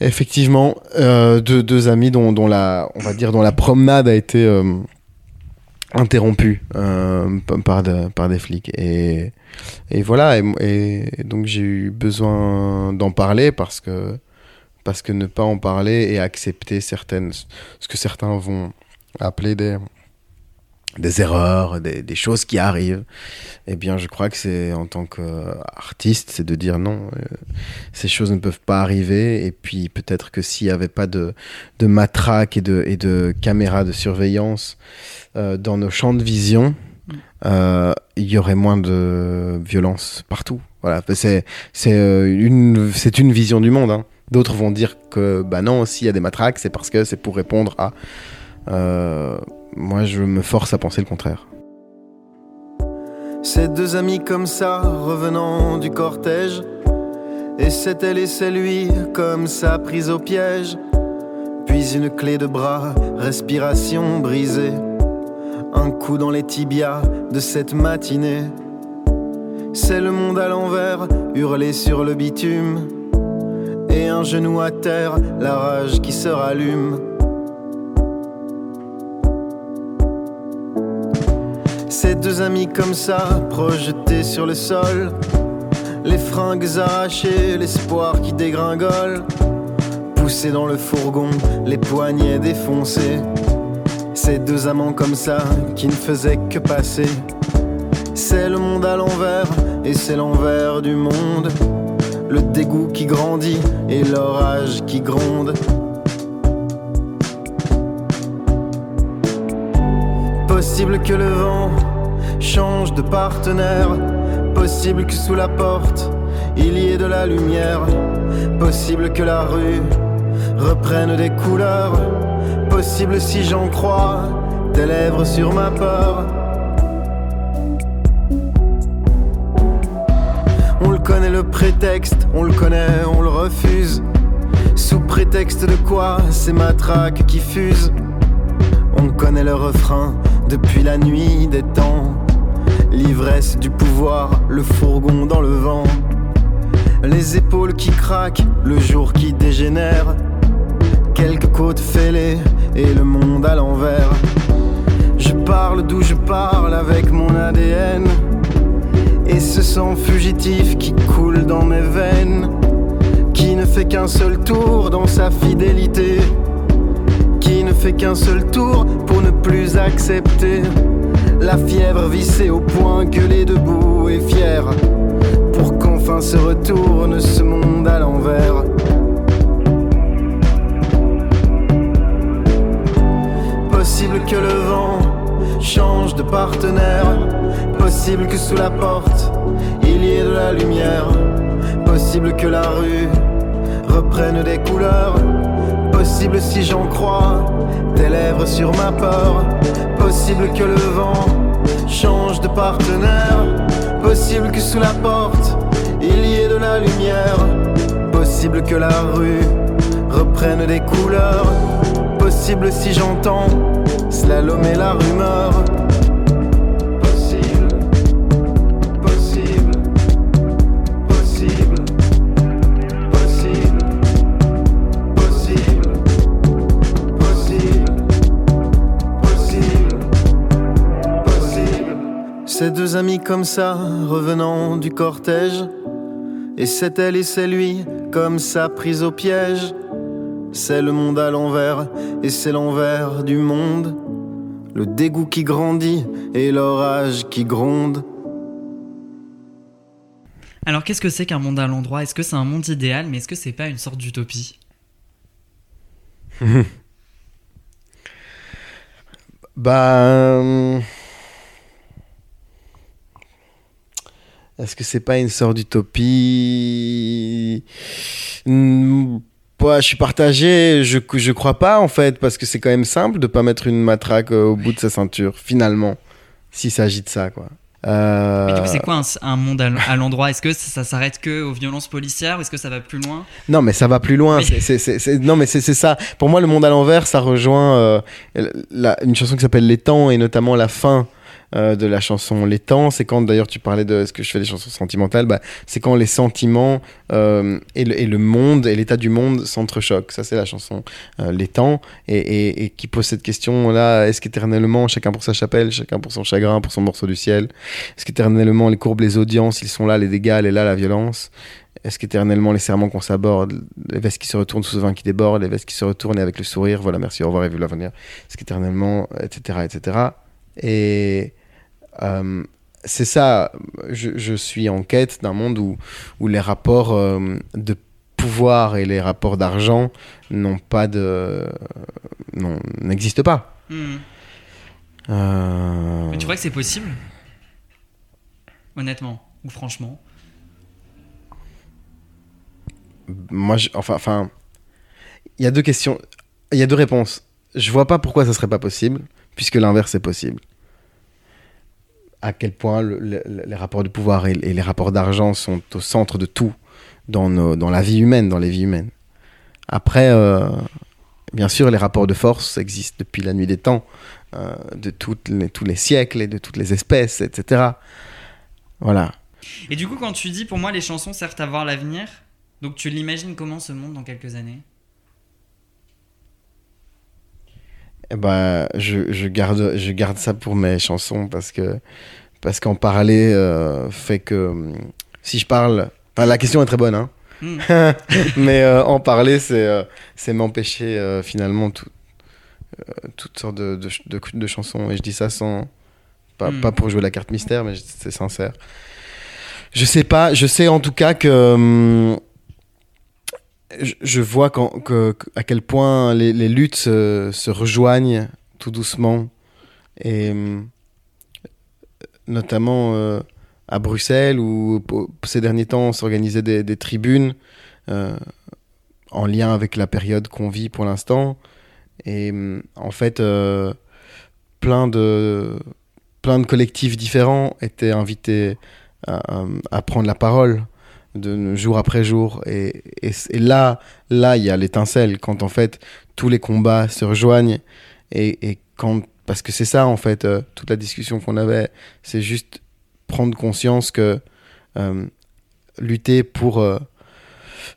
Effectivement, euh, deux, amis dont, la, on va dire, dont la promenade a été euh, interrompue euh, par, de- par des flics. Et, voilà, et donc j'ai eu besoin d'en parler parce que, parce que ne pas en parler et accepter certaines, ce que certains vont appeler des, des erreurs, des, des choses qui arrivent, eh bien je crois que c'est en tant qu'artiste, c'est de dire non, euh, ces choses ne peuvent pas arriver. Et puis peut-être que s'il n'y avait pas de, de matraque et de, et de caméras de surveillance euh, dans nos champs de vision, euh, il y aurait moins de violence partout. Voilà, c'est euh, une une vision du monde. hein. D'autres vont dire que bah non, s'il y a des matraques, c'est parce que c'est pour répondre à. Euh, moi, je me force à penser le contraire.
Ces deux amis comme ça, revenant du cortège. Et c'est elle et c'est lui, comme ça, prise au piège. Puis une clé de bras, respiration brisée. Un coup dans les tibias de cette matinée. C'est le monde à l'envers, hurlé sur le bitume. Et un genou à terre, la rage qui se rallume. Ces deux amis comme ça, projetés sur le sol. Les fringues arrachées, l'espoir qui dégringole. Poussés dans le fourgon, les poignets défoncés. Ces deux amants comme ça, qui ne faisaient que passer. C'est le monde à l'envers, et c'est l'envers du monde. Le dégoût qui grandit, et l'orage qui gronde. Possible que le vent change de partenaire. Possible que sous la porte il y ait de la lumière. Possible que la rue reprenne des couleurs. Possible si j'en crois tes lèvres sur ma peur. On le connaît le prétexte, on le connaît, on le refuse. Sous prétexte de quoi C'est matraque qui fuse. On connaît le refrain depuis la nuit des temps. L'ivresse du pouvoir, le fourgon dans le vent. Les épaules qui craquent, le jour qui dégénère. Quelques côtes fêlées et le monde à l'envers. Je parle d'où je parle avec mon ADN. Et ce sang fugitif qui coule dans mes veines. Qui ne fait qu'un seul tour dans sa fidélité qui ne fait qu'un seul tour pour ne plus accepter la fièvre vissée au point que les debout et fière. Pour qu'enfin se retourne ce monde à l'envers. Possible que le vent change de partenaire. Possible que sous la porte il y ait de la lumière. Possible que la rue reprenne des couleurs. Possible si j'en crois tes lèvres sur ma peur Possible que le vent change de partenaire. Possible que sous la porte, il y ait de la lumière. Possible que la rue reprenne des couleurs. Possible si j'entends slalom et la rumeur. Deux amis comme ça, revenant du cortège. Et c'est elle et c'est lui, comme ça prise au piège. C'est le monde à l'envers et c'est l'envers du monde. Le dégoût qui grandit et l'orage qui gronde.
Alors qu'est-ce que c'est qu'un monde à l'endroit? Est-ce que c'est un monde idéal, mais est-ce que c'est pas une sorte d'utopie?
Bah. euh, Est-ce que c'est pas une sorte d'utopie? Hmm, ouais, je suis partagé, je, je crois pas en fait, parce que c'est quand même simple de pas mettre une matraque euh, au bout de sa ceinture, finalement, s'il s'agit de ça, quoi. Euh,
Mais c'est quoi un, un monde à, l'endroit? Est-ce que ça, ça s'arrête que aux violences policières ou est-ce que ça va plus loin?
Non, mais ça va plus loin. Non, mais c'est c'est ça. Pour moi, le monde à l'envers, ça rejoint euh, la- une chanson qui s'appelle Les Temps et notamment la fin euh, de la chanson Les Temps. C'est quand, d'ailleurs, tu parlais de est-ce que je fais des chansons sentimentales? Bah, C'est quand les sentiments euh, et, le, le monde et l'état du monde s'entrechoquent. Ça, c'est la chanson euh, Les Temps et, et- qui pose cette question-là est-ce qu'éternellement, chacun pour sa chapelle, chacun pour son chagrin, pour son morceau du ciel? Est-ce qu'éternellement, les courbes, les audiences, ils sont là, les dégâts, elle est là, la violence? Est-ce qu'éternellement les serments qu'on s'aborde, les vestes qui se retournent sous ce vin qui déborde, les vestes qui se retournent et avec le sourire, voilà, merci, au revoir et vive l'avenir. Est-ce qu'éternellement, etc., etc. Et euh, c'est ça, je, je suis en quête d'un monde où, où les rapports euh, de pouvoir et les rapports d'argent n'ont pas de. n'existent pas.
Hmm.
Euh,
Mais tu crois que c'est possible? Honnêtement ou franchement?
Moi, je- enfin, enfin, il y a deux questions, il y a deux réponses. Je vois pas pourquoi ça serait pas possible, puisque l'inverse est possible. À quel point le- le- le- les rapports de pouvoir et, les rapports d'argent sont au centre de tout dans, nos- dans la vie humaine, dans les vies humaines. Après, euh, bien sûr, les rapports de force existent depuis la nuit des temps, euh, de les, tous les siècles et de toutes les espèces, etc. Voilà.
Et du coup, quand tu dis pour moi les chansons servent à voir l'avenir, donc tu l'imagines comment ce monde dans quelques années?
Eh ben, je, je, garde, je garde ça pour mes chansons parce que parce qu'en parler euh, fait que hum, si je parle. Enfin, la question est très bonne, hein.
Hmm.
mais euh, en parler, c'est euh, c'est m'empêcher finalement tout, toutes sortes de, de, de, de chansons. Et je dis ça sans. Pas,
Hmm.
pas pour jouer la carte mystère, mais c'est sincère. Je sais pas, je sais en tout cas que. Je, vois à quel point les, luttes se, rejoignent tout doucement. Et hum, notamment euh, à Bruxelles, où ces derniers temps on s'organisait des, tribunes euh, en lien avec la période qu'on vit pour l'instant. Et en fait, euh, plein, de, collectifs différents étaient invités à prendre la parole de jour après jour. Et, et, là, là, il y a l'étincelle quand en fait tous les combats se rejoignent et, et quand parce que c'est ça en fait euh, toute la discussion qu'on avait, c'est juste prendre conscience que euh, lutter pour euh,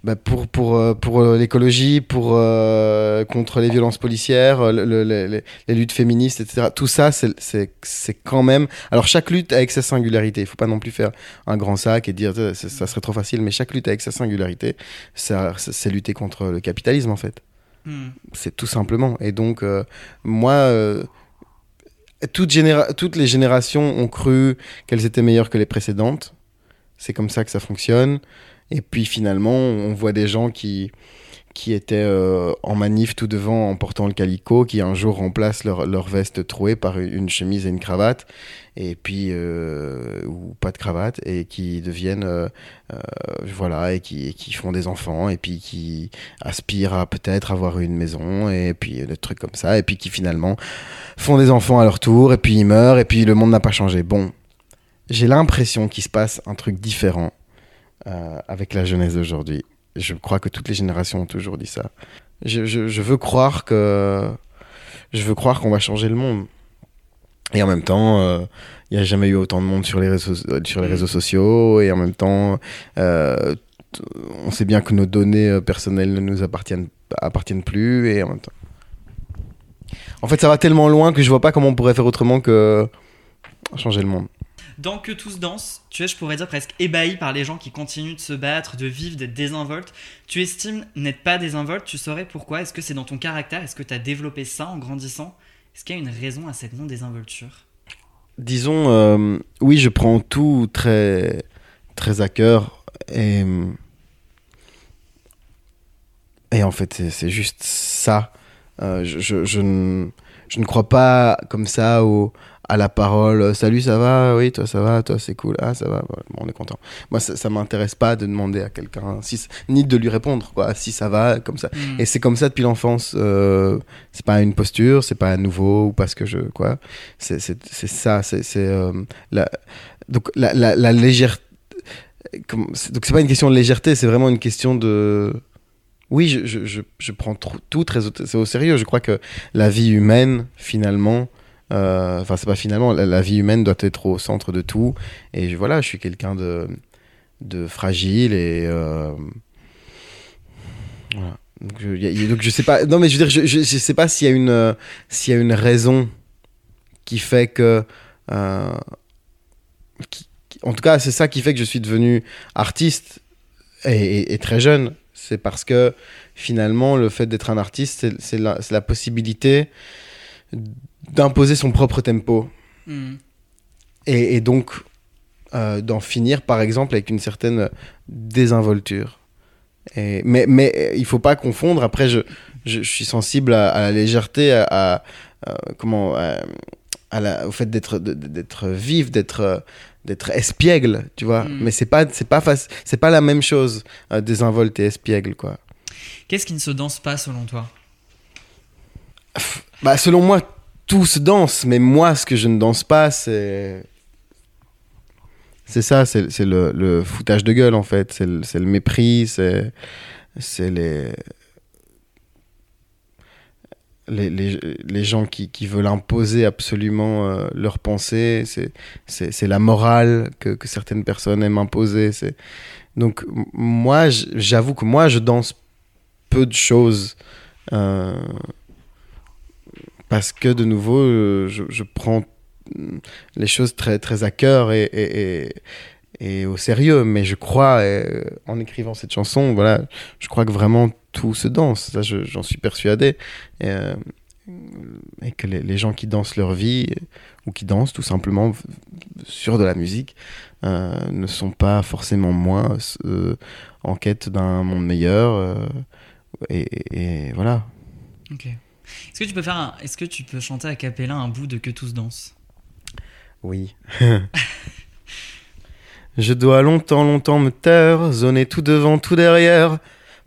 bah, pour pour euh, pour euh, l'écologie, pour euh, contre les violences policières, le- le- le- les, les luttes féministes, etc. Tout ça, c'est quand même. Alors chaque lutte avec sa singularité. Il faut pas non plus faire un grand sac et dire ça serait trop facile. Mais chaque lutte avec sa singularité, c'est lutter contre le capitalisme en fait.
Hmm.
C'est tout simplement. Et donc, euh, moi, euh, toute toutes les générations ont cru qu'elles étaient meilleures que les précédentes. C'est comme ça que ça fonctionne. Et puis finalement, on voit des gens qui, qui étaient euh, en manif tout devant en portant le calico, qui un jour remplacent leur, leur veste trouée par une chemise et une cravate, et puis euh, ou pas de cravate, et qui deviennent euh, voilà et qui, qui font des enfants, et puis qui aspirent à peut-être avoir une maison, et puis des trucs comme ça, et puis qui finalement font des enfants à leur tour, et puis ils meurent, et puis le monde n'a pas changé. Bon, j'ai l'impression qu'il se passe un truc différent avec la jeunesse d'aujourd'hui je crois que toutes les générations ont toujours dit ça. Je, je, veux croire que je veux croire qu'on va changer le monde. Et en même temps, euh, il n'y a jamais eu autant de monde sur les réseaux, sur les réseaux sociaux. Et en même temps, euh, on sait bien que nos données euh, personnelles ne nous appartiennent, appartiennent plus. Et en même temps. En fait, ça va tellement loin que je vois pas comment on pourrait faire autrement que changer le monde.
Dans Que tous dansent, tu es, je pourrais dire, presque ébahi par les gens qui continuent de se battre, de vivre, d'être désinvoltes. Tu estimes n'être pas désinvolte, tu saurais pourquoi. Est-ce que c'est dans ton caractère? Est-ce que tu as développé ça en grandissant? Est-ce qu'il y a une raison à cette non-désinvolture?
Disons, euh, oui, je prends tout très, très à cœur et, et en fait, c'est juste ça. Euh, je, je, je, ne, je, ne, crois pas comme ça au, à la parole euh, salut ça va? Oui toi ça va? Toi c'est cool? Ah ça va. Bon, on est content. Moi ça, ça m'intéresse pas de demander à quelqu'un si ni de lui répondre quoi si ça va comme ça. Mm. et c'est comme ça depuis l'enfance euh, c'est pas une posture c'est pas nouveau ou parce que je quoi. C'est ça c'est euh, la donc la, la, la légèreté donc c'est pas une question de légèreté c'est vraiment une question de oui, je, je, je, prends tout très au sérieux. Je crois que la vie humaine, finalement, enfin, c'est pas finalement, la, vie humaine doit être au centre de tout. Et voilà, je suis quelqu'un de, fragile et. Euh. Donc je, sais pas. Non, mais je veux dire, je, je, sais pas s'il y, a une, s'il y a une raison qui fait que. Euh, en tout cas, c'est ça qui fait que je suis devenu artiste et, très jeune. C'est parce que finalement, le fait d'être un artiste, c'est la, possibilité d'imposer son propre tempo. Hmm. Et, donc euh, d'en finir, par exemple, avec une certaine désinvolture. Et, mais, mais il faut pas confondre. Après, je, je, suis sensible à, la légèreté, à, comment, à, la, au fait d'être d'être vif, d'être d'être espiègle, tu vois. Hmm. Mais c'est pas c'est pas c'est pas la même chose, euh, désinvolte et espiègle, quoi.
Qu'est-ce qui ne se danse pas selon toi?
Bah selon moi, tous dansent, mais moi, ce que je ne danse pas, c'est. C'est ça, c'est le, foutage de gueule, en fait. C'est le, mépris, c'est les... Les, les, les, gens qui, qui veulent imposer absolument euh, leurs pensées, c'est la morale que, que, certaines personnes aiment imposer. Donc, moi, j'avoue que moi, je danse peu de choses. Euh, parce que de nouveau, euh, je, prends les choses très, très à cœur et, et, et, au sérieux. Mais je crois, euh, en écrivant cette chanson, voilà, je crois que vraiment tout se danse. Ça, j'en suis persuadé. Et, euh, et que les, gens qui dansent leur vie ou qui dansent tout simplement sur de la musique ne sont pas forcément moins en quête d'un monde meilleur. et, voilà.
Ok. Est-ce que tu peux faire Est-ce que tu peux chanter à capella un bout de Que tous dansent
Oui. Je dois longtemps, longtemps me taire, zoner tout devant, tout derrière,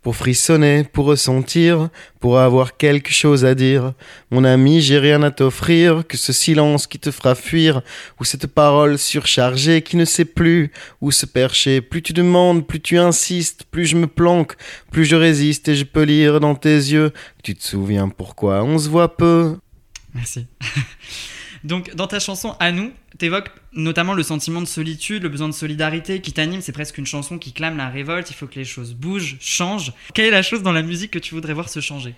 pour frissonner, pour ressentir, pour avoir quelque chose à dire. Mon ami, j'ai rien à t'offrir que ce silence qui te fera fuir, ou cette parole surchargée qui ne sait plus où se percher. Plus tu demandes, plus tu insistes, plus je me planque, plus je résiste et je peux lire dans tes yeux. Tu te souviens pourquoi on se voit peu
Merci. Donc, dans ta chanson À nous, t'évoques notamment le sentiment de solitude, le besoin de solidarité qui t'anime. C'est presque une chanson qui clame la révolte. Il faut que les choses bougent, changent. Quelle est la chose dans la musique que tu voudrais voir se changer?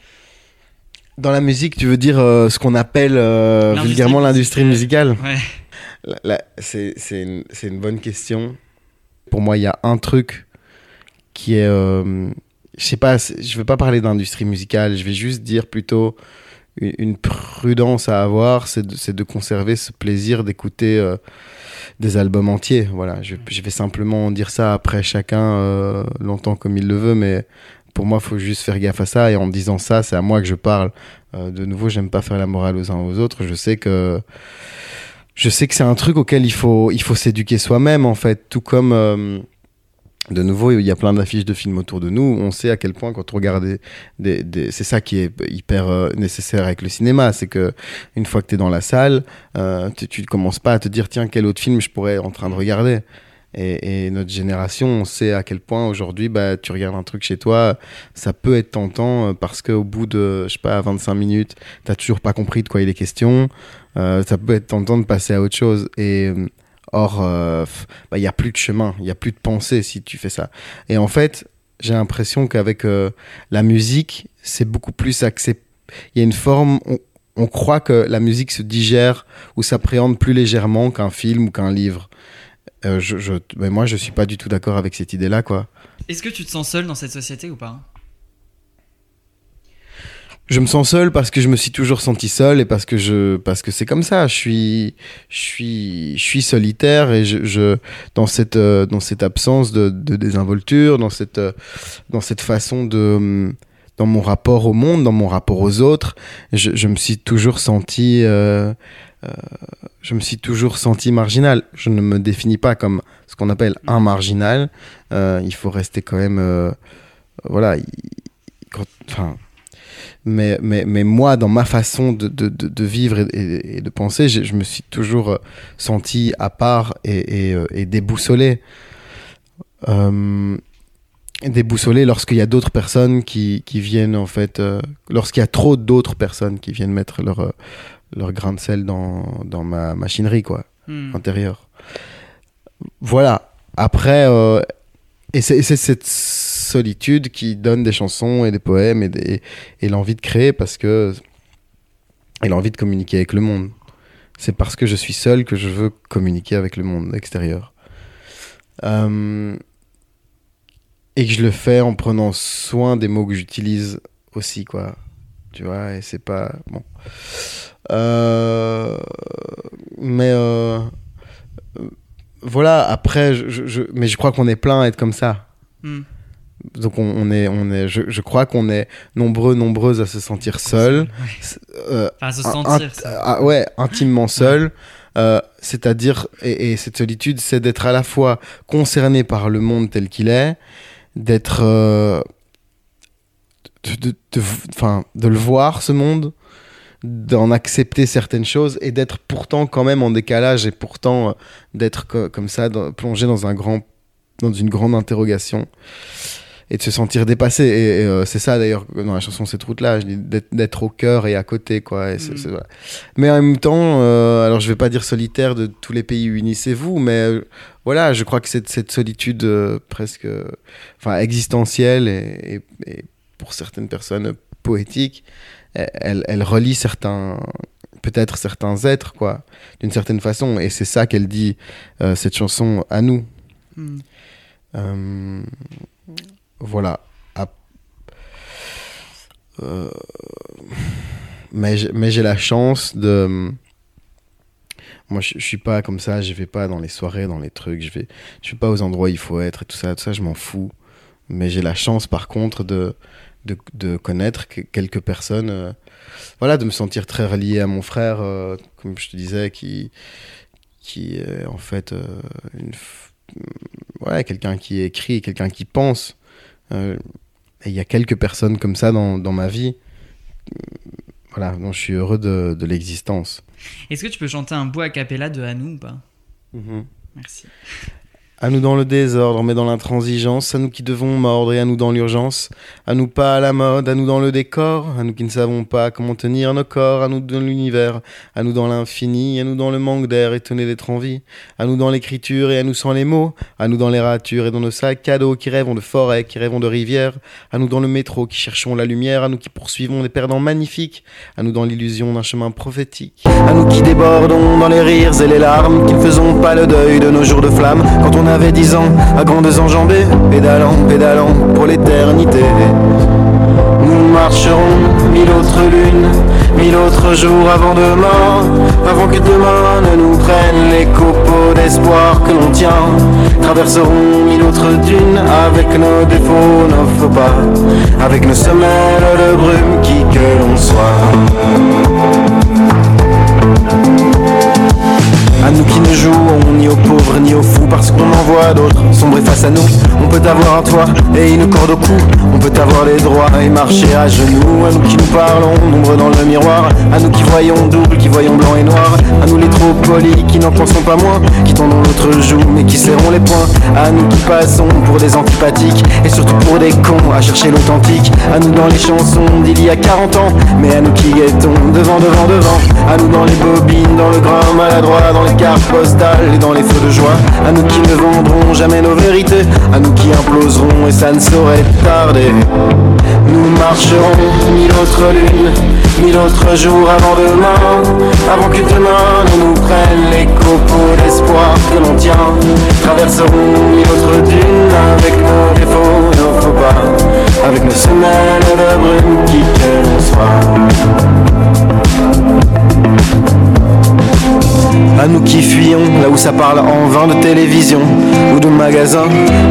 Dans la musique, tu veux dire euh, ce qu'on appelle euh, vulgairement l'industrie musicale
Ouais.
C'est une, une, bonne question. Pour moi, il y a un truc qui est. Euh, je sais pas, je veux pas parler d'industrie musicale, je vais juste dire plutôt une prudence à avoir, c'est de, de, conserver ce plaisir d'écouter euh, des albums entiers. Voilà, je, je, vais simplement dire ça après chacun euh, longtemps comme il le veut, mais pour moi, il faut juste faire gaffe à ça. Et en disant ça, c'est à moi que je parle. Euh, de nouveau, j'aime pas faire la morale aux uns aux autres. Je sais que je sais que c'est un truc auquel il faut il faut s'éduquer soi-même en fait. Tout comme euh, de nouveau, il y a plein d'affiches de films autour de nous. On sait à quel point quand on regarde des, c'est ça qui est hyper euh, nécessaire avec le cinéma, c'est que une fois que tu es dans la salle, tu, ne commences pas à te dire tiens quel autre film je pourrais être en train de regarder. Et, notre génération, on sait à quel point aujourd'hui, bah, tu regardes un truc chez toi, ça peut être tentant euh, parce qu'au bout de, je sais pas, 25 minutes, t'as toujours pas compris de quoi il est question. Euh, ça peut être tentant de passer à autre chose. Et euh, or, bah, il n'y a plus de chemin, il n'y a plus de pensée si tu fais ça. Et en fait, j'ai l'impression qu'avec la musique, c'est beaucoup plus accepté. Il y a une forme, on croit que la musique se digère ou s'appréhende plus légèrement qu'un film ou qu'un livre. Euh, mais moi, je suis pas du tout d'accord avec cette idée-là, quoi.
Est-ce que tu te sens seul dans cette société ou pas?
Je me sens seul parce que je me suis toujours senti seul et parce que je parce que c'est comme ça je suis je suis je suis solitaire et je, je dans cette euh, dans cette absence de, de, désinvolture dans cette euh, dans cette façon de dans mon rapport au monde dans mon rapport aux autres je, je me suis toujours senti euh, euh, je me suis toujours senti marginal. Je ne me définis pas comme ce qu'on appelle un marginal. Il faut rester quand même, voilà. enfin, mais, mais, mais moi, dans ma façon de, de, de vivre et, de penser, je, me suis toujours senti à part et, et, et déboussolé. déboussolé lorsqu'il y a d'autres personnes qui, qui, viennent, en fait, lorsqu'il y a trop d'autres personnes qui viennent mettre leur, leur grain de sel dans, dans ma machinerie, quoi, hmm. intérieure. Voilà. Après, euh, et c'est cette solitude qui donne des chansons et des poèmes et, l'envie de créer parce que. Et l'envie de communiquer avec le monde. C'est parce que je suis seul que je veux communiquer avec le monde extérieur. Euh, et que je le fais en prenant soin des mots que j'utilise aussi, quoi. Tu vois, et c'est pas. Bon. Euh, mais euh, voilà, après, je, mais je crois qu'on est plein à être comme ça. Hmm. Donc on, est, on est, je, crois qu'on est nombreux, nombreuses à se sentir seuls.
Euh, à se sentir.
Ah, ouais, intimement seuls. C'est-à-dire, et, cette solitude, c'est d'être à la fois concerné par le monde tel qu'il est, d'être, de, de, de, le voir ce monde, d'en accepter certaines choses et d'être pourtant quand même en décalage et pourtant euh, d'être comme ça plongé dans un grand dans une grande interrogation et de se sentir dépassé. Et, euh, c'est ça d'ailleurs dans la chanson cette route là d'être au cœur et à côté quoi. Mm. mais en même temps euh, alors je vais pas dire solitaire de tous les pays unissez-vous mais voilà je crois que cette, cette solitude presque enfin existentielle et, et, pour certaines personnes poétique elle, elle relie certains peut-être certains êtres quoi d'une certaine façon. Et c'est ça qu'elle dit euh, cette chanson à nous. Hmm. Voilà euh, mais j'ai la chance de moi je, suis pas comme ça je vais pas dans les soirées dans les trucs je vais je vais pas aux endroits où il faut être et tout ça tout ça je m'en fous mais j'ai la chance par contre de de, de connaître quelques personnes, euh, voilà, de me sentir très relié à mon frère, euh, comme je te disais, qui, qui est en fait une, quelqu'un qui écrit, quelqu'un qui pense. Et il y a quelques personnes comme ça dans, dans ma vie, voilà, dont je suis heureux de, de l'existence.
Est-ce que tu peux chanter un bout a cappella de Hanou ou pas?
Mm-hmm.
Merci.
À nous dans le désordre, mais dans l'intransigeance, à nous qui devons mordre et à nous dans l'urgence, à nous pas à la mode, à nous dans le décor, à nous qui ne savons pas comment tenir nos corps, à nous dans l'univers, à nous dans l'infini, à nous dans le manque d'air étonné d'être en vie, à nous dans l'écriture et à nous sans les mots, à nous dans les ratures et dans nos sacs cadeaux qui rêvons de forêts, qui rêvons de rivières, à nous dans le métro qui cherchons la lumière, à nous qui poursuivons des perdants magnifiques, à nous dans l'illusion d'un chemin prophétique,
à nous qui débordons dans les rires et les larmes, qui ne faisons pas le deuil de nos jours de flamme, quand on avait dix ans, à grandes enjambées, pédalant, pédalant pour l'éternité. Nous marcherons mille autres lunes,
mille autres jours avant demain, avant que demain ne nous prenne les copeaux d'espoir que l'on tient. Traverserons mille autres dunes avec nos défauts, nos faux pas, avec nos semelles de brume, qui que l'on soit. À nous qui ne jouons ni aux pauvres ni aux fous parce qu'on en voit d'autres sombrer face à nous. On peut avoir un toit et une corde au cou. On peut avoir les droits et marcher à genoux. À nous qui nous parlons, nombre dans le miroir. À nous qui voyons double, qui voyons blanc et noir. À nous les trop polis qui n'en pensons pas moins. Qui tendons l'autre joue mais qui serrons les poings. À nous qui passons pour des antipathiques et surtout pour des cons à chercher l'authentique. À nous dans les chansons d'il y a 40 ans. Mais à nous qui guettons devant, devant, devant. À nous dans les bobines, dans le grain maladroit, dans les cartes postales et dans les feux de joie. À nous qui ne vendrons jamais nos vérités. À nous qui imploserons et ça ne saurait tarder. Nous marcherons mille autres lunes, mille autres jours avant demain. Avant que demain ne nous prenne les copeaux d'espoir que l'on tient. Traverserons mille autres dunes avec nos défauts, nos faux pas. Avec nos semelles de brume qui que l'on À nous qui fuyons là où ça parle en vain de télévision ou de magasin.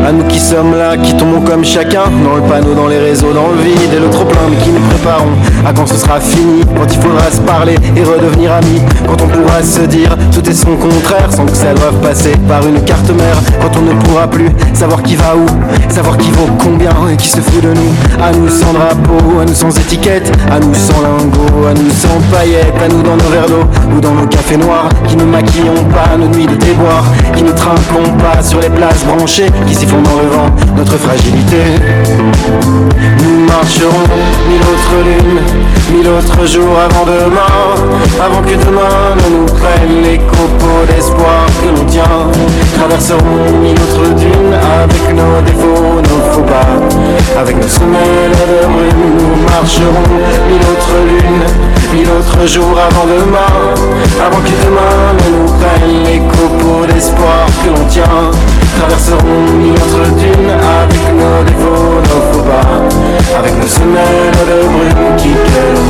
À nous qui sommes là, qui tombons comme chacun dans le panneau, dans les réseaux, dans le vide et le trop plein, mais qui nous préparons à quand ce sera fini, quand il faudra se parler et redevenir amis, quand on pourra se dire tout est son contraire sans que ça doive passer par une carte mère, quand on ne pourra plus savoir qui va où, savoir qui vaut combien et qui se fout de nous. À nous sans drapeau, à nous sans étiquette, à nous sans lingots, à nous sans paillettes, à nous dans nos verres d'eau ou dans nos cafés noirs, qui ne maquillons pas nos nuits de déboire, qui ne trinquons pas sur les places branchées, qui font dans le vent notre fragilité. Nous marcherons mille autres lunes, mille autres jours avant demain, avant que demain ne nous prenne les copeaux d'espoir que l'on tient. Traverserons mille autres dunes avec nos défauts, nos faux pas, avec nos semelles de. Nous marcherons mille autres lunes, mille autres jours avant demain, avant que demain ne nous prenne les copeaux d'espoir que l'on tient. Traverserons mille autres dunes avec nos défauts, nos faux avec nos semelles de brume qui que l'on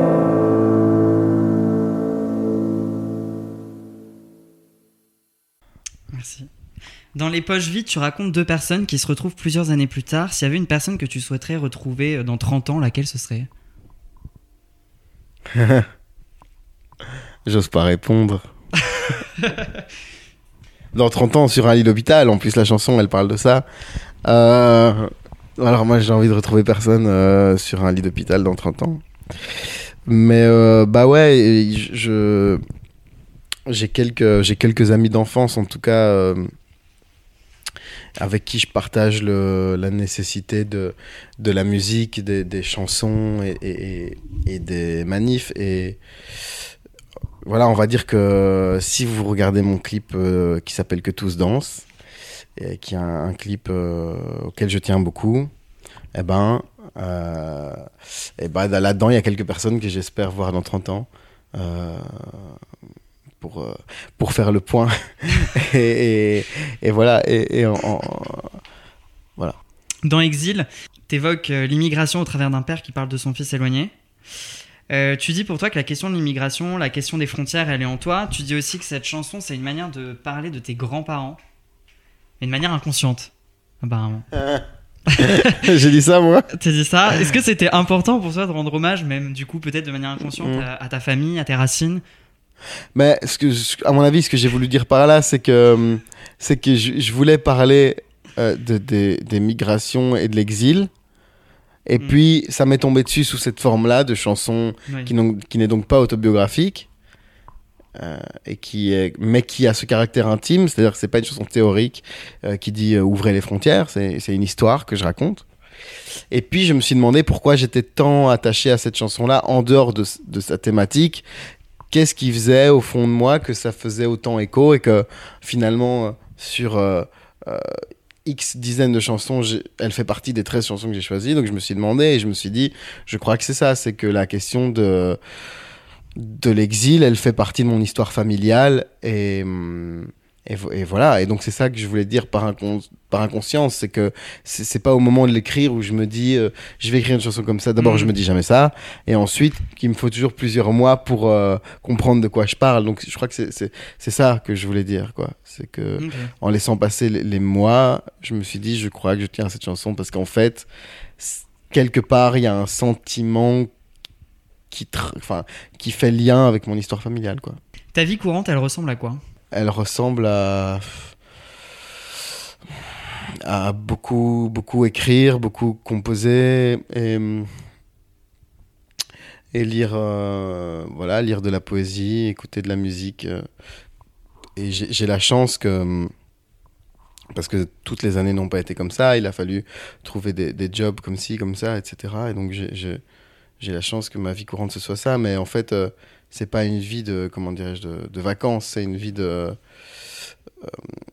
Dans Les Poches Vides, tu racontes deux personnes qui se retrouvent plusieurs années plus tard. S'il y avait une personne que tu souhaiterais retrouver euh, dans 30 ans, laquelle ce serait?
J'ose pas répondre. Dans 30 ans, sur un lit d'hôpital, en plus la chanson, elle parle de ça. Euh, alors moi, j'ai envie de retrouver personne euh, sur un lit d'hôpital dans 30 ans. Mais bah ouais, je j'ai quelques j'ai quelques amis d'enfance en tout cas avec qui je partage la nécessité de, la musique, des, chansons et, des manifs. Et voilà, on va dire que si vous regardez mon clip euh, qui s'appelle Que tous dansent, et qui est un, un clip euh, auquel je tiens beaucoup, eh ben, euh, eh ben là-dedans, il y a quelques personnes que j'espère voir dans 30 ans. Pour, euh, pour faire le point. et, et, et voilà. Et, et en, en- voilà.
Dans Exil, t'évoques euh, l'immigration au travers d'un père qui parle de son fils éloigné. Euh, tu dis pour toi que la question de l'immigration, la question des frontières, elle est en toi. Tu dis aussi que cette chanson, c'est une manière de parler de tes grands-parents, mais de manière inconsciente, apparemment.
J'ai dit ça, moi
T'as dit ça Est-ce que c'était important pour toi de rendre hommage, même du coup peut-être de manière inconsciente,
Mm.
à, à ta famille, à tes racines?
Mais ce que, ce- à mon avis, ce que j'ai voulu dire par là, c'est que, hum, c'est que je, je voulais parler euh, de, des- des migrations et de l'exil. Et
Mm.
puis, ça m'est tombé dessus sous cette forme-là de chanson
Oui.
qui, n'est donc pas autobiographique, euh, et qui est, mais qui a ce caractère intime, c'est-à-dire que c'est pas une chanson théorique euh, qui dit euh, ouvrez les frontières, c'est c'est une histoire que je raconte. Et puis je me suis demandé pourquoi j'étais tant attaché à cette chanson-là en dehors de, de sa thématique. Qu'est-ce qui faisait au fond de moi que ça faisait autant écho et que finalement euh,
sur X dizaines de chansons, elle fait partie des 13 chansons que j'ai choisies. Donc je me suis demandé et je me suis dit, je crois que c'est ça, c'est que la question de, de l'exil, elle fait partie de mon histoire familiale et. Hum, et, voilà, et donc c'est ça que je voulais dire par, par inconscience, c'est que c'est pas au moment de l'écrire où je me dis euh, je vais écrire une chanson comme ça, d'abord je mm. me dis jamais ça, et ensuite qu'il me faut toujours plusieurs mois pour euh, comprendre de quoi je parle. Donc je crois que c'est ça que je voulais dire, quoi. C'est que en laissant passer les, mois, je me suis dit je crois que je tiens à cette chanson parce qu'en fait, quelque part, il y a un sentiment qui, qui fait lien avec mon histoire familiale, quoi.
Ta vie courante, elle ressemble à quoi?
Elle ressemble à beaucoup beaucoup écrire, beaucoup composer et lire euh, voilà lire de la poésie, écouter de la musique et j'ai la chance que parce que toutes les années n'ont pas été comme ça, il a fallu trouver des, des jobs comme ci, comme ça, etc. Et donc j'ai la chance que ma vie courante ce soit ça, mais en fait euh, c'est pas une vie de comment dirais-je de, vacances, c'est une vie de euh,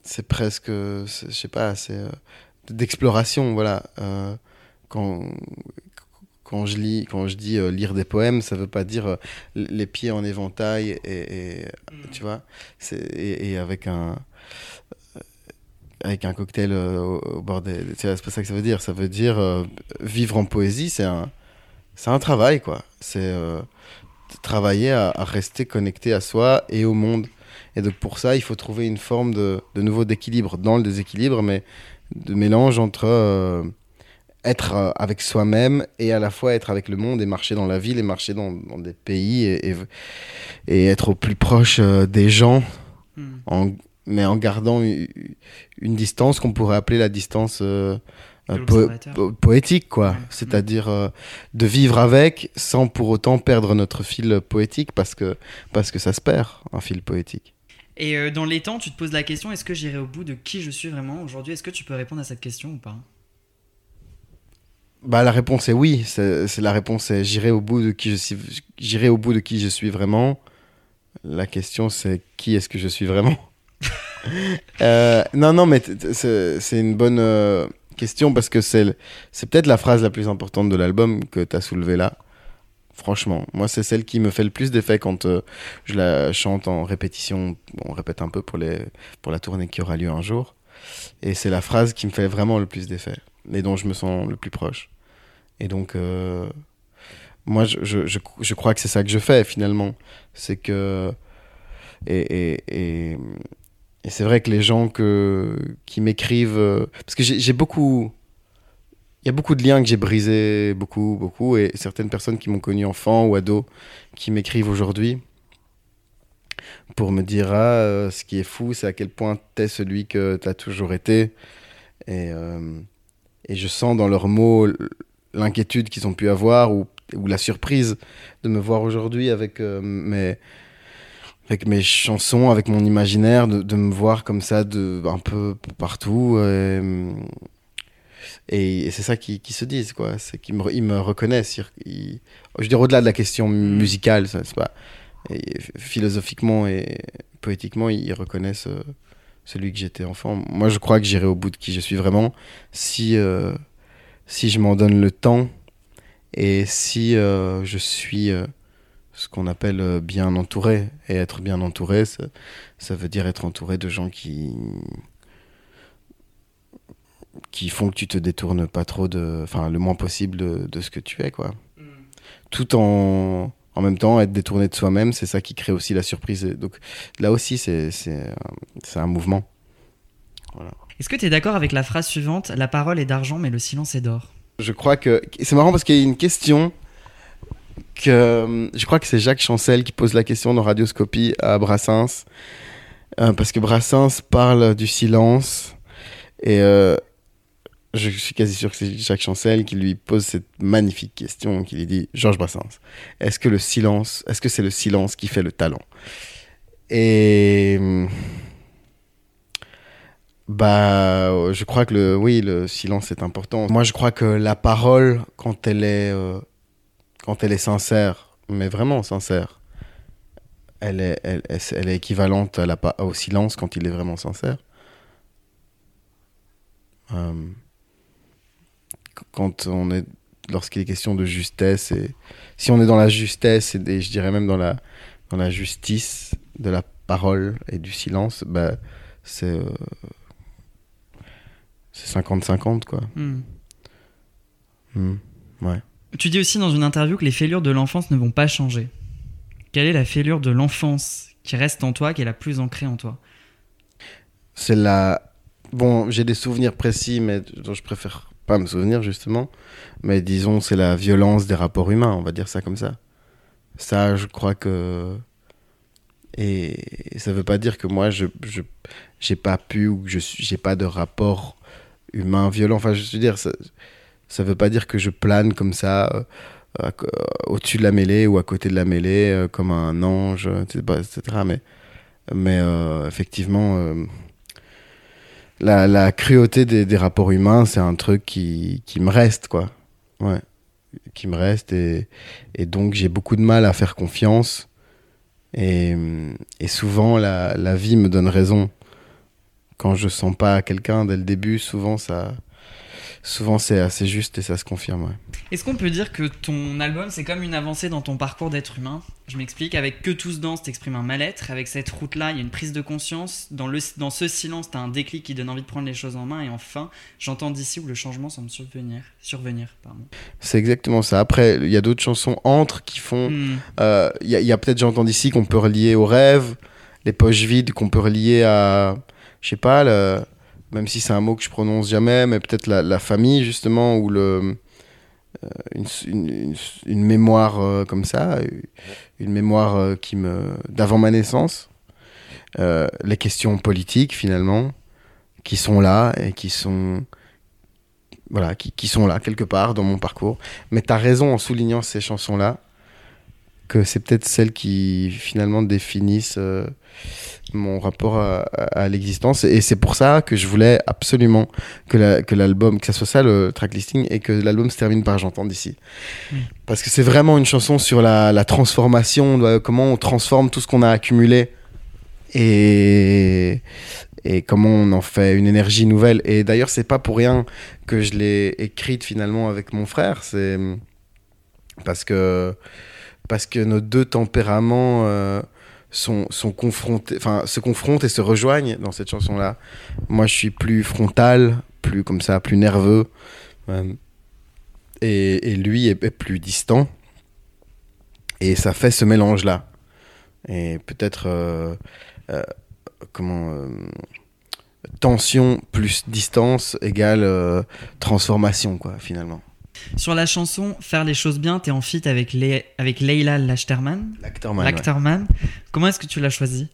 c'est presque je sais pas, c'est euh, d'exploration voilà. Euh, quand quand je lis, quand je dis lire des poèmes, ça veut pas dire les pieds en éventail et, mm. tu vois, et, et, avec un avec un cocktail au, bord des, c'est pas ça que ça veut dire. Ça veut dire vivre en poésie, c'est un c'est un travail quoi. C'est travailler à, rester connecté à soi et au monde. Et donc pour ça, il faut trouver une forme de, de nouveau d'équilibre dans le déséquilibre, mais de mélange entre euh, être euh, avec soi-même et à la fois être avec le monde et marcher dans la ville et marcher dans, dans des pays et, et, être au plus proche euh, des gens, hmm. en, mais en gardant une, distance qu'on pourrait appeler la distance poétique, quoi. C'est-à-dire euh, de vivre avec sans pour autant perdre notre fil poétique parce que, parce que ça se perd, un fil poétique.
Et euh, dans les temps, tu te poses la question est-ce que j'irai au bout de qui je suis vraiment aujourd'hui? Est-ce que tu peux répondre à cette question ou pas?
Bah, la réponse est oui. C'est la réponse est j'irai au bout de qui je suis. J'irai au bout de qui je suis vraiment. La question c'est qui est-ce que je suis vraiment? Euh, Non, non, mais c'est une bonne question parce que c'est peut-être la phrase la plus importante de l'album que tu as soulevée là. Franchement, moi, c'est celle qui me fait le plus d'effet quand euh, je la chante en répétition. on répète un peu pour, les, pour la tournée qui aura lieu un jour. Et c'est la phrase qui me fait vraiment le plus d'effet et dont je me sens le plus proche. Et donc, euh, moi, je, je, je, crois que c'est ça que je fais finalement. C'est que. Et, et, et c'est vrai que les gens qui m'écrivent. Euh, parce que j'ai beaucoup. Il y a beaucoup de liens que j'ai brisés, beaucoup, beaucoup. Et certaines personnes qui m'ont connu enfant ou ado, qui m'écrivent aujourd'hui pour me dire Ah, euh, ce qui est fou, c'est à quel point t'es celui que t'as toujours été. Et, euh, je sens dans leurs mots l'inquiétude qu'ils ont pu avoir ou, la surprise de me voir aujourd'hui avec mes avec mes chansons, avec mon imaginaire, de, de, me voir comme ça de, un peu partout. Et, et c'est ça qu'ils qui se disent, quoi. C'est qu'ils me, ils me reconnaissent. je veux dire, au-delà de la question musicale, c'est pas. philosophiquement et poétiquement, ils reconnaissent euh, celui que j'étais enfant. Moi, je crois que j'irai au bout de qui je suis vraiment si, euh, si je m'en donne le temps et si euh, je suis ce qu'on appelle euh, bien entouré. Et être bien entouré, ça, veut dire être entouré de gens qui qui font que tu te détournes pas trop de enfin le moins possible de, ce que tu es quoi mm. tout en en même temps être détourné de soi-même c'est ça qui crée aussi la surprise donc là aussi c'est c'est un mouvement
voilà. est-ce que tu es d'accord avec la phrase suivante la parole est d'argent mais le silence est d'or
je crois que c'est marrant parce qu'il y a une question je crois que c'est Jacques Chancel qui pose la question dans Radioscopie à Brassens. Euh, parce que Brassens parle du silence. Et euh, je suis quasi sûr que c'est Jacques Chancel qui lui pose cette magnifique question, qui lui dit Georges Brassens, est-ce que le silence, est-ce que c'est le silence qui fait le talent? Et bah, je crois que le, oui, le silence est important. Moi, je crois que la parole, quand elle est euh, quand elle est sincère, mais vraiment sincère, elle est, elle, elle est équivalente à la, au silence quand il est vraiment sincère. Euh, quand on est lorsqu'il est question de justesse et si on est dans la justesse et, je dirais même dans la dans la justice de la parole et du silence bah c'est euh, c'est 50-50 quoi.
Hmm,
ouais
Tu dis aussi dans une interview que les fêlures de l'enfance ne vont pas changer. Quelle est la fêlure de l'enfance qui reste en toi, qui est la plus ancrée en toi?
C'est la bon j'ai des souvenirs précis mais dont je préfère pas me souvenir justement. Mais disons c'est la violence des rapports humains on va dire ça comme ça. Ça je crois que et ça veut pas dire que moi je j'ai pas pu ou que je j'ai pas de rapport humain violent. Enfin je veux dire ça ça veut pas dire que je plane comme ça euh, à- au-dessus de la mêlée ou à côté de la mêlée euh, comme un ange etc mais mais euh, effectivement euh, la, cruauté des, rapports humains, c'est un truc qui, qui me reste, quoi. Ouais. Qui me reste. Et, donc, j'ai beaucoup de mal à faire confiance. Et, et souvent, la, la vie me donne raison. Quand je sens pas quelqu'un dès le début, souvent, ça. Souvent, c'est assez juste et ça se confirme. ouais.
Est-ce qu'on peut dire que ton album, c'est comme une avancée dans ton parcours d'être humain? Je m'explique, avec Que tous dansent, t'exprimes un mal-être. Avec cette route-là, il y a une prise de conscience. Dans, le, dans ce silence, t'as un déclic qui donne envie de prendre les choses en main. Et enfin, j'entends d'ici où le changement semble survenir. survenir pardon.
C'est exactement ça. Après, il y a d'autres chansons entre qui font.
Hmm.
Euh, Il y a, il y a peut-être, j'entends d'ici, qu'on peut relier au rêve, les poches vides qu'on peut relier à, je sais pas, le- même si c'est un mot que je prononce jamais, mais peut-être la, famille, justement, ou le, euh, une, mémoire euh, comme ça, une mémoire euh, qui me d'avant ma naissance. Euh, les questions politiques, finalement, qui sont là et qui sont. Voilà, qui, qui sont là quelque part dans mon parcours. Mais tu as raison en soulignant ces chansons-là que c'est peut-être celles qui finalement définissent euh, mon rapport à, à- à l'existence. Et c'est pour ça que je voulais absolument que la- que l'album que ça soit ça le track listing et que l'album se termine par j'entends d'ici. Parce que c'est vraiment une chanson sur la, la transformation de- comment on transforme tout ce qu'on a accumulé et et comment on en fait une énergie nouvelle. Et d'ailleurs c'est pas pour rien que je l'ai écrite finalement avec mon frère. C'est parce que parce que nos deux tempéraments euh, sont, sont confrontés, enfin, se confrontent et se rejoignent dans cette chanson-là. Moi, je suis plus frontal, plus comme ça, plus nerveux. euh, et, lui est, plus distant. Et ça fait ce mélange-là. Et peut-être, euh, comment, tension plus distance égale transformation, quoi, finalement.
Sur la chanson Faire les choses bien, t'es en feat avec, Le- avec Leila Lachterman.
L'acteur man, ouais.
Lachterman. Comment est-ce que tu l'as choisi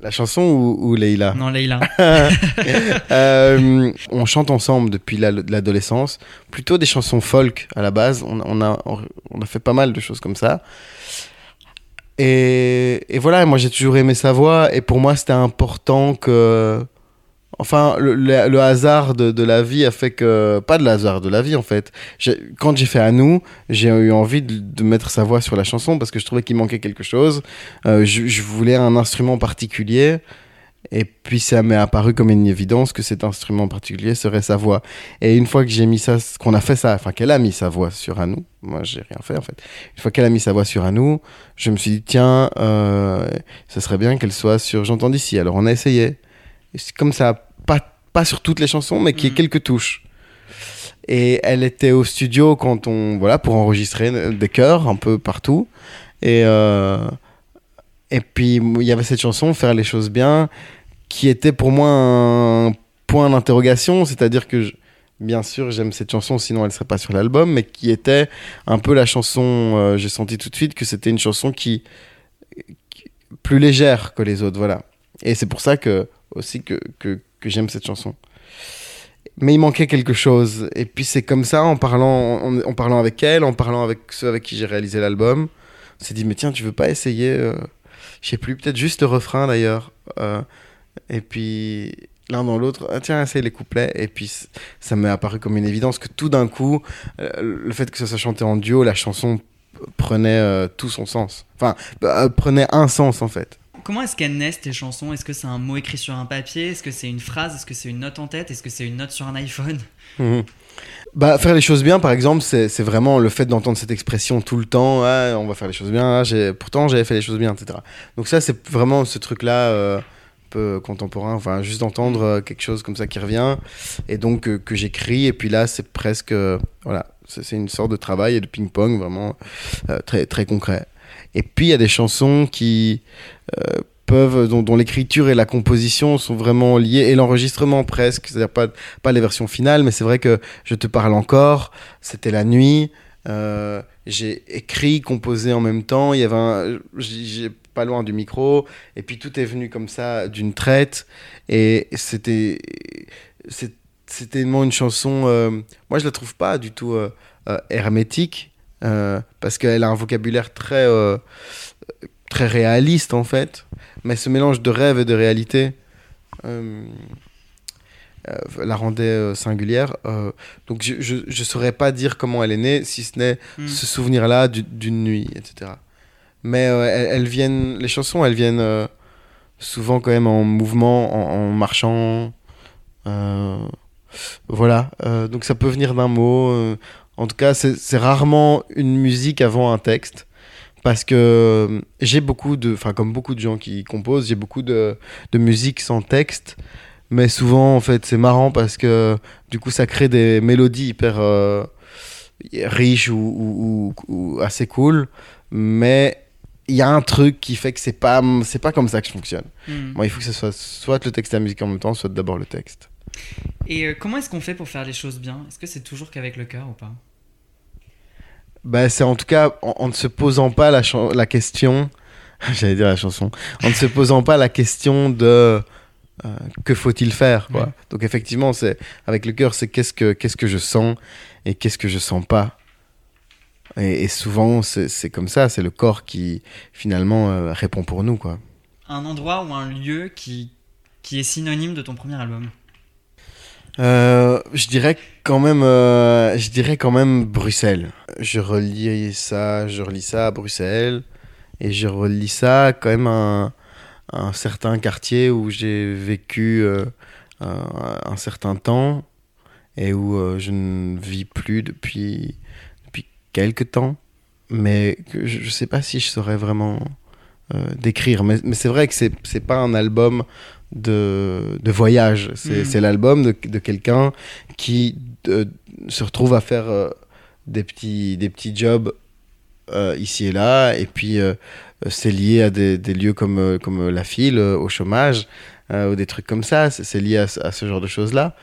La chanson ou, ou Leïla
Non, Leila.
Euh, on chante ensemble depuis la- l'adolescence, plutôt des chansons folk à la base. On, on a, on a fait pas mal de choses comme ça. Et, et voilà, moi j'ai toujours aimé sa voix, et pour moi c'était important que. Enfin, le, hasard de, la vie a fait que. Pas de hasard de la vie en fait. Quand j'ai fait à nous, j'ai eu envie de, mettre sa voix sur la chanson parce que je trouvais qu'il manquait quelque chose. Euh, je, voulais un instrument particulier. Et puis ça m'est apparu comme une évidence que cet instrument particulier serait sa voix. Et une fois que j'ai mis ça, qu'on a fait ça, enfin qu'elle a mis sa voix sur Anou, moi j'ai rien fait en fait. Une fois qu'elle a mis sa voix sur Anou, je me suis dit tiens, euh, ce serait bien qu'elle soit sur J'entends d'ici. Alors on a essayé. Et comme ça, pas, sur toutes les chansons, mais qu'il y ait
Mhm.
quelques touches. Et elle était au studio quand on, voilà, pour enregistrer des chœurs un peu partout. Et, euh, et puis il y avait cette chanson, Faire les choses bien, qui était pour moi un point d'interrogation, c'est-à-dire que je- bien sûr j'aime cette chanson, sinon elle serait pas sur l'album, mais qui était un peu la chanson, euh, j'ai senti tout de suite que c'était une chanson qui, qui- plus légère que les autres, voilà. Et c'est pour ça que aussi que, que, j'aime cette chanson. Mais il manquait quelque chose. Et puis c'est comme ça, en parlant, en, parlant avec elle, en parlant avec ceux avec qui j'ai réalisé l'album, on s'est dit, mais tiens, tu veux pas essayer, euh, je sais plus, peut-être juste le refrain d'ailleurs. euh, et puis l'un dans l'autre, ah, tiens, essaye les couplets. Et puis ça m'est apparu comme une évidence que tout d'un coup, le fait que ça soit chanté en duo, la chanson prenait euh, tout son sens. Enfin, prenait un sens en fait.
Comment est-ce qu'elles naissent tes chansons? Est-ce que c'est un mot écrit sur un papier? Est-ce que c'est une phrase? Est-ce que c'est une note en tête? Est-ce que c'est une note sur un iPhone?
Mhm. Bah, faire les choses bien, par exemple, c'est vraiment le fait d'entendre cette expression tout le temps. Ah, on va faire les choses bien. ah, pourtant, j'avais fait les choses bien, etc. Donc ça, c'est vraiment ce truc-là, euh, un peu contemporain. Enfin, juste d'entendre euh, quelque chose comme ça qui revient, et donc euh, que j'écris. Et puis là, c'est presque, voilà, c'est une sorte de travail et de ping-pong vraiment très très concret. Et puis il y a des chansons qui euh, peuvent, dont, l'écriture et la composition sont vraiment liées, et l'enregistrement presque, c'est-à-dire pas, pas les versions finales, mais c'est vrai que Je te parle encore, c'était la nuit, euh, j'ai écrit, composé en même temps, il y avait un, j'ai pas loin du micro, et puis tout est venu comme ça d'une traite, et c'était, c'était tellement une chanson, euh, moi je la trouve pas du tout hermétique, euh, parce qu'elle a un vocabulaire très, euh, très réaliste en fait, mais ce mélange de rêve et de réalité euh, la rendait singulière. donc je, je saurais pas dire comment elle est née, si ce n'est
Hmm.
ce souvenir-là du- d'une nuit, etc. Mais elles, elles viennent, les chansons, elles viennent souvent quand même en mouvement, en, en marchant. euh, voilà, euh, donc ça peut venir d'un mot. euh, en tout cas, c'est rarement une musique avant un texte. Parce que euh, j'ai beaucoup de. Enfin, comme beaucoup de gens qui composent, j'ai beaucoup de, de musique sans texte. Mais souvent, en fait, c'est marrant parce que du coup, ça crée des mélodies hyper euh, riches ou, ou- ou- ou assez cool. Mais il y a un truc qui fait que c'est pas, c'est pas comme ça que je fonctionne.
Hmm.
Moi, il faut que ce soit soit le texte et la musique en même temps, soit d'abord le texte.
Et euh, comment est-ce qu'on fait pour faire les choses bien? Est-ce que c'est toujours qu'avec le cœur ou pas?
Bah, c'est en tout cas en, en ne se posant pas la, question, j'allais dire la chanson, en ne se posant pas la question de euh, que faut-il faire quoi.
Ouais.
Donc effectivement, c'est avec le cœur, c'est qu'est-ce que qu'est-ce que je sens et qu'est-ce que je sens pas. Et, et souvent, c'est c'est comme ça, c'est le corps qui finalement euh, répond pour nous quoi.
Un endroit ou un lieu qui, qui est synonyme de ton premier album?
Euh, je dirais quand même, euh, je dirais quand même Bruxelles. Je relis ça, je relis ça à Bruxelles et je relis ça quand même à un, certain quartier où j'ai vécu euh, un, certain temps et où je ne vis plus depuis depuis quelques temps, mais je, je sais pas si je saurais vraiment décrire. Mais, mais c'est vrai que c'est c'est pas un album de, de voyage. C'est
Mm.
c'est l'album de, de quelqu'un qui euh, se retrouve à faire euh, des, petits, des petits jobs euh, ici et là. Et puis, euh, c'est lié à des, des lieux comme, comme la file, au chômage, ou des trucs comme ça. C'est lié à, ce- à ce genre de choses-là.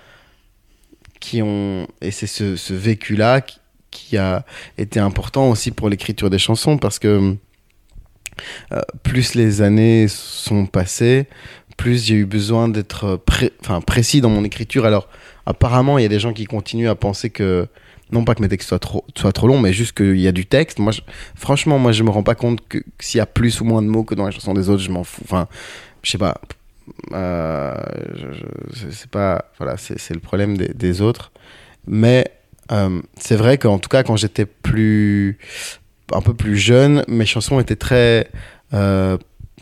Qui ont... Et c'est ce, ce vécu-là qui, qui a été important aussi pour l'écriture des chansons parce que euh, plus les années sont passées, plus j'ai eu besoin d'être précis dans mon écriture. Alors, apparemment, il y a des gens qui continuent à penser que, non pas que mes textes soient trop, soient trop longs, mais juste qu'il y a du texte. Moi, je- franchement, moi, je me rends pas compte que, s'il y a plus ou moins de mots que dans les chansons des autres, je m'en fous. Enfin, je sais pas. Euh, c'est- pas. Voilà, c'est le problème des, des autres. Mais euh, c'est vrai qu'en tout cas, quand j'étais plus. un peu plus jeune, mes chansons étaient très. euh,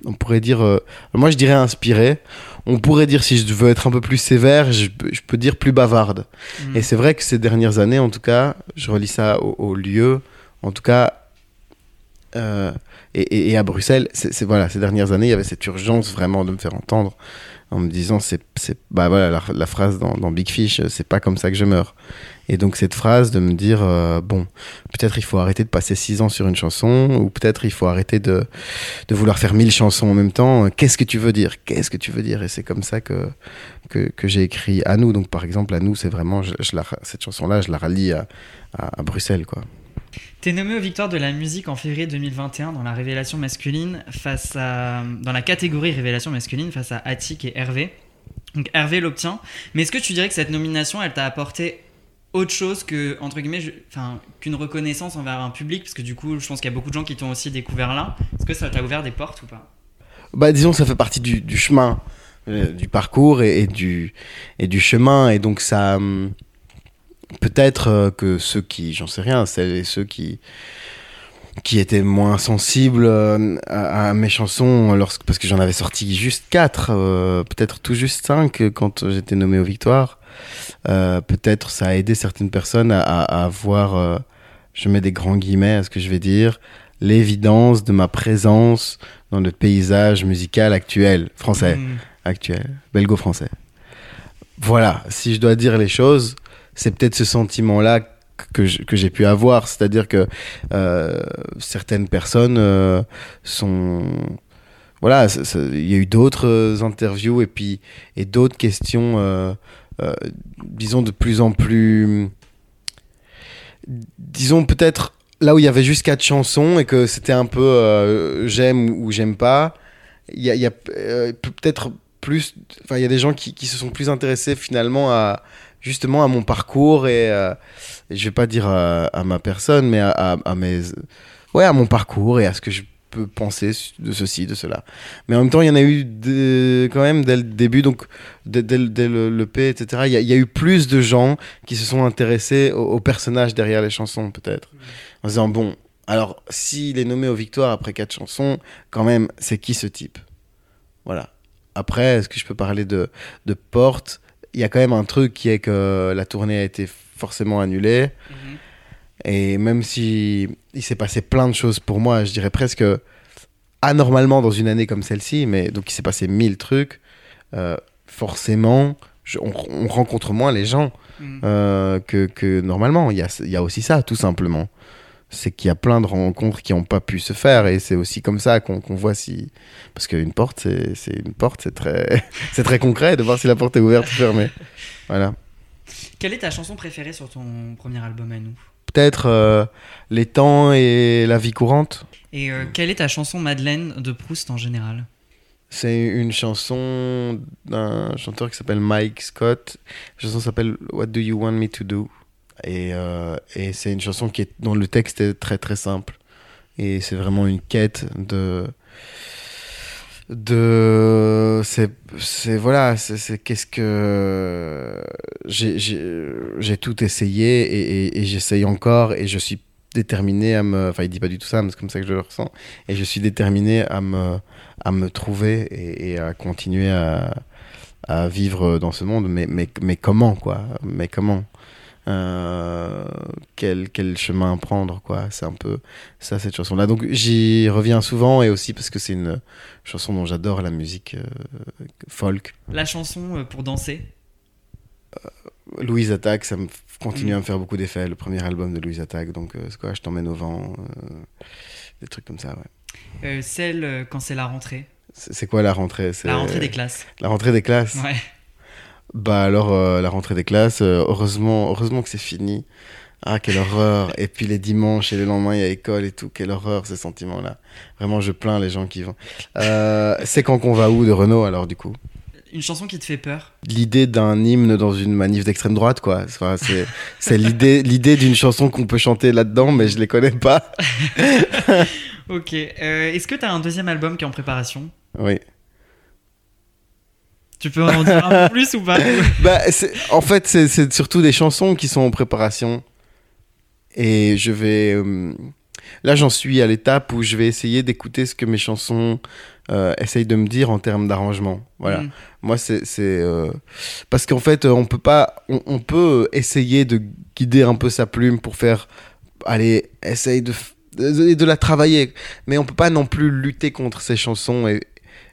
on pourrait dire. euh, moi, je dirais inspirées. On pourrait dire, si je veux être un peu plus sévère, je, peux- je peux dire plus bavarde.
Hmm.
Et c'est vrai que ces dernières années, en tout cas, je relis ça au, au lieu, en tout cas, euh, et, et- et à Bruxelles, c'est voilà, ces dernières années, il y avait cette urgence vraiment de me faire entendre en me disant, c'est, c'est- bah voilà, la, la phrase dans, dans Big Fish, c'est pas comme ça que je meurs. Et donc cette phrase de me dire, euh, bon, peut-être il faut arrêter de passer six ans sur une chanson, ou peut-être il faut arrêter de, de vouloir faire mille chansons en même temps. Qu'est-ce que tu veux dire? Qu'est-ce que tu veux dire? Et c'est comme ça que, que, j'ai écrit à nous. Donc par exemple, à nous, c'est vraiment, je, cette chanson-là, je la rallie à, à, à Bruxelles, quoi.
T'es nommé aux Victoires de la musique en février 2021 dans la révélation masculine face à dans la catégorie révélation masculine face à Attic et Hervé. Donc Hervé l'obtient. Mais est-ce que tu dirais que cette nomination, elle t'a apporté autre chose que entre guillemets, enfin qu'une reconnaissance envers un public Parce que du coup, je pense qu'il y a beaucoup de gens qui t'ont aussi découvert là. Est-ce que ça t'a ouvert des portes ou pas?
Bah, disons que ça fait partie du, chemin, euh, du parcours et, du, et du chemin. Et donc, ça. hum, Peut-être euh, que ceux qui. J'en sais rien, celles et ceux qui. qui était moins sensible euh, à, mes chansons parce que j'en avais sorti juste quatre, euh, peut-être tout juste cinq quand j'étais nommé aux Victoires. Euh, peut-être ça a aidé certaines personnes à, à, à voir, euh, je mets des grands guillemets à ce que je vais dire, l'évidence de ma présence dans le paysage musical actuel, français,
Mm.
actuel, belgo-français. Voilà, si je dois dire les choses, c'est peut-être ce sentiment-là que j'ai pu avoir, c'est-à-dire que euh, certaines personnes euh, sont voilà, il y a eu d'autres interviews et puis et d'autres questions, euh, disons de plus en plus, disons peut-être là où il y avait juste quatre chansons et que c'était un peu euh, j'aime ou j'aime pas, il y a, euh, peut-être plus, enfin il y a des gens qui, se sont plus intéressés finalement à justement à mon parcours et, euh, je vais pas dire à, ma personne mais à, à- à mes ouais à mon parcours et à ce que je penser de ceci de cela. Mais en même temps il y en a eu de- quand même dès le début donc dès, le- le, P etc il y, a, eu plus de gens qui se sont intéressés au, au personnage derrière les chansons peut-être. En disant bon alors s'il est nommé aux victoires après quatre chansons quand même c'est qui ce type? Voilà. Après est-ce que je peux parler de, de Porte? Il y a quand même un truc qui est que la tournée a été forcément annulée.
Mhm.
Et même si il s'est passé plein de choses pour moi, je dirais presque anormalement dans une année comme celle-ci, mais donc il s'est passé mille trucs, euh, forcément, je- on, on rencontre moins les gens
Mm.
euh, que, que normalement. Il y a, il y a aussi ça, tout simplement. C'est qu'il y a plein de rencontres qui n'ont pas pu se faire et c'est aussi comme ça qu'on voit si. Parce qu'une porte, c'est une porte, c'est très, c'est très concret de voir si la porte est ouverte ou fermée. Voilà.
Quelle est ta chanson préférée sur ton premier album à nous?
Peut-être euh, les temps et la vie courante.
Et euh, quelle est ta chanson Madeleine de Proust en général?
C'est une chanson d'un chanteur qui s'appelle Mike Scott. La chanson s'appelle What Do You Want Me to Do? Et, euh, et c'est une chanson qui est, dont le texte est très très simple. Et c'est vraiment une quête de. De c'est voilà c'est qu'est-ce que j'ai tout essayé et, et, et j'essaye encore et je suis déterminé à me enfin il dit pas du tout ça mais c'est comme ça que je le ressens. Et je suis déterminé à me à me trouver et, et à continuer à à vivre dans ce monde. Mais mais mais comment quoi? Mais comment? Euh, quel, quel chemin prendre quoi. C'est un peu ça cette chanson là donc j'y reviens souvent et aussi parce que c'est une chanson dont j'adore la musique euh, folk.
La chanson euh, pour danser?
Louise Attaque ça me continue
Mm.
à me faire beaucoup d'effet. Le premier album de Louise Attaque donc c'est quoi? Je t'emmène au vent des trucs comme ça ouais.
Celle quand c'est la rentrée.
C'est quoi la rentrée?
La rentrée des classes.
la rentrée des classes?
Ouais.
Bah alors, euh, la rentrée des classes, euh, heureusement, heureusement que c'est fini. Ah, quelle horreur. Et puis les dimanches et le lendemain, il y a école et tout. Quelle horreur, ces sentiments-là. Vraiment, je plains les gens qui vont. Euh, c'est quand qu'on va où de Renault, alors, du coup?
Une chanson qui te fait peur?
L'idée d'un hymne dans une manif d'extrême droite, quoi. Enfin, c'est, c'est l'idée, l'idée d'une chanson qu'on peut chanter là-dedans, mais je les connais pas.
Ok. Euh, Est-ce que t'as un deuxième album qui est en préparation?
Oui.
Tu peux en dire un peu plus ou pas
Bah, en fait, c'est- surtout des chansons qui sont en préparation. Et je vais. euh, là, j'en suis à l'étape où je vais essayer d'écouter ce que mes chansons euh, essayent de me dire en termes d'arrangement. Voilà.
Mm.
Moi, c'est. euh, Parce qu'en fait, on peut pas. On, on peut essayer de guider un peu sa plume pour faire. Allez, essaye de, de, de la travailler. Mais on peut pas non plus lutter contre ces chansons. Et,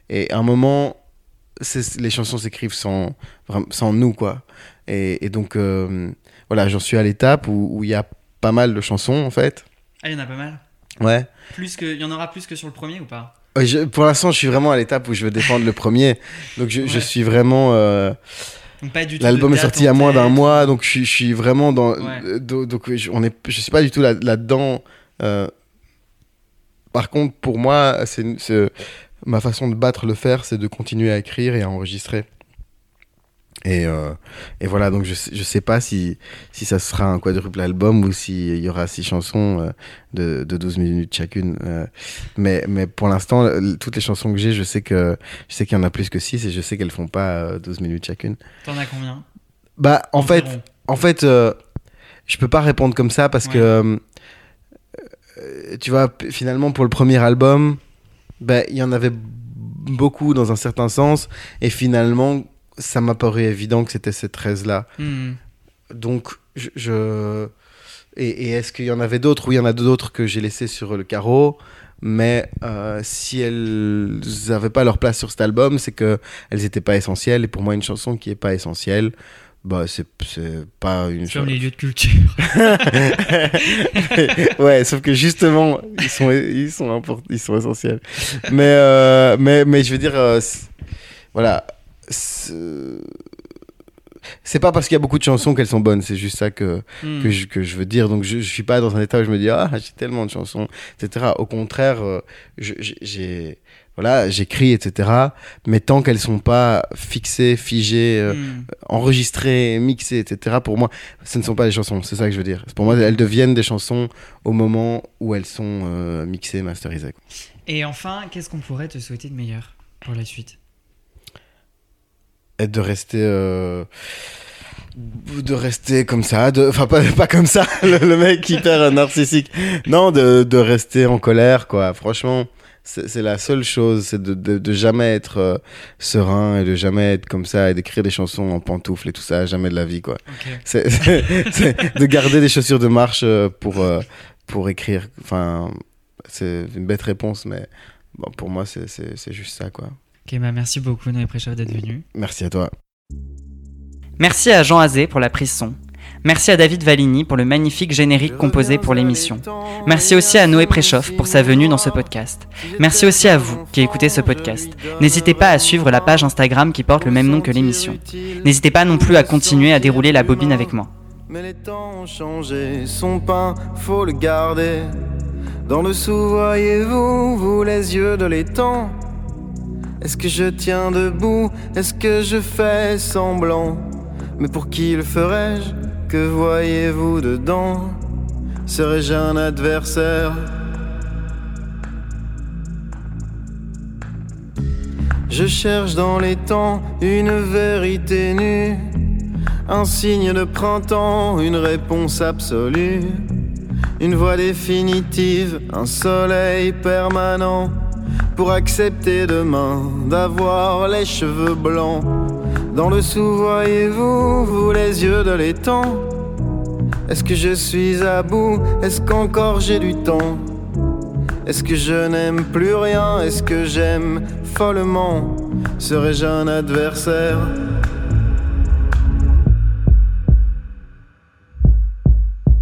et à un moment, les chansons s'écrivent sans, sans nous, quoi. Et, et donc, euh, voilà, j'en suis à l'étape où il y a pas mal de chansons, en fait.
Ah, il y en a pas mal.
Ouais.
Plus que, il y en aura plus que sur le premier ou pas?
Je- pour l'instant, je suis vraiment à l'étape où je veux défendre le premier. Donc, je, suis vraiment. euh. L'album est sorti il y a moins d'un mois, donc je, suis- je suis vraiment dans.
Ouais.
euh, donc, je, on est, je suis pas du tout là- là-dedans. Euh, par contre, pour moi, c'est- ma façon de battre le fer, c'est de continuer à écrire et à enregistrer. Et, euh, et voilà, donc je, je sais pas si, si ça sera un quadruple album ou s'il y aura six chansons euh, de, de 12 minutes chacune. euh, mais, mais pour l'instant, toutes les chansons que j'ai, je sais que je sais qu'il y en a plus que 6 et je sais qu'elles font pas euh, 12 minutes chacune.
T'en as combien?
Bah, en fait,
Environ.
en fait, euh, je peux pas répondre comme ça parce
Ouais.
que euh,
tu vois, finalement, pour le premier album, ben, il y en avait beaucoup dans un certain sens. Et finalement, ça m'a paru évident que c'était ces 13-là.
Hmm.
Donc, je. je- Et, et est-ce qu'il y en avait d'autres? Oui, il y en a d'autres que j'ai laissés sur le carreau. Mais euh, si elles n'avaient pas leur place sur cet album, c'est qu'elles n'étaient pas essentielles. Et pour moi, une chanson qui n'est pas essentielle, bah, c'est c'est pas une
Comme les lieux de culture.
ouais, sauf que justement, ils sont, ils sont, import- ils sont essentiels. Mais, euh, mais, mais je veux dire, euh, voilà. C'est pas parce qu'il y a beaucoup de chansons qu'elles sont bonnes, c'est juste ça que,
Hmm.
que, je, que je veux dire. Donc je, je suis pas dans un état où je me dis, ah, j'ai tellement de chansons, etc. Au contraire, euh, j'ai. Voilà, j'écris, etc. Mais tant qu'elles sont pas fixées, figées, euh,
Hmm.
enregistrées, mixées, etc. Pour moi, ce ne sont pas des chansons. C'est ça que je veux dire. Pour moi, elles deviennent des chansons au moment où elles sont euh, mixées, masterisées. quoi.
Et enfin, qu'est-ce qu'on pourrait te souhaiter de meilleur pour la suite?
Et de rester, euh, de rester comme ça, de, enfin pas, pas comme ça, le, le mec hyper narcissique. Non, de, de rester en colère, quoi. Franchement. C'est la seule chose, c'est de, de, de jamais être euh, serein et de jamais être comme ça et d'écrire des chansons en pantoufles et tout ça, jamais de la vie, quoi. C'est- de garder des chaussures de marche euh, pour, euh, pour écrire. Enfin, c'est une bête réponse, mais bon, pour moi, c'est- c'est c'est juste ça, quoi.
Ok, bah merci beaucoup Noé Préchov d'être venu.
Merci à toi.
Merci à Jean Azé pour la prise son. Merci à David Valigny pour le magnifique générique composé pour l'émission. Merci aussi à Noé Préchoff pour sa venue dans ce podcast. Merci aussi à vous qui écoutez ce podcast. N'hésitez pas à suivre la page Instagram qui porte le même nom que l'émission. N'hésitez pas non plus à continuer à dérouler la bobine avec moi.
Mais les temps ont changé, son pain, faut le garder. Dans le sou, voyez-vous, vous les yeux de l'étang. Est-ce que je tiens debout? Est-ce que je fais semblant? Mais pour qui le ferais-je? Que voyez-vous dedans? Serais-je un adversaire? Je cherche dans les temps une vérité nue, un signe de printemps, une réponse absolue, une voie définitive, un soleil permanent, pour accepter demain d'avoir les cheveux blancs. Dans le sou, voyez-vous, vous les yeux de l'étang. Est-ce que je suis à bout? Est-ce qu'encore j'ai du temps? Est-ce que je n'aime plus rien? Est-ce que j'aime follement Serais-je un adversaire?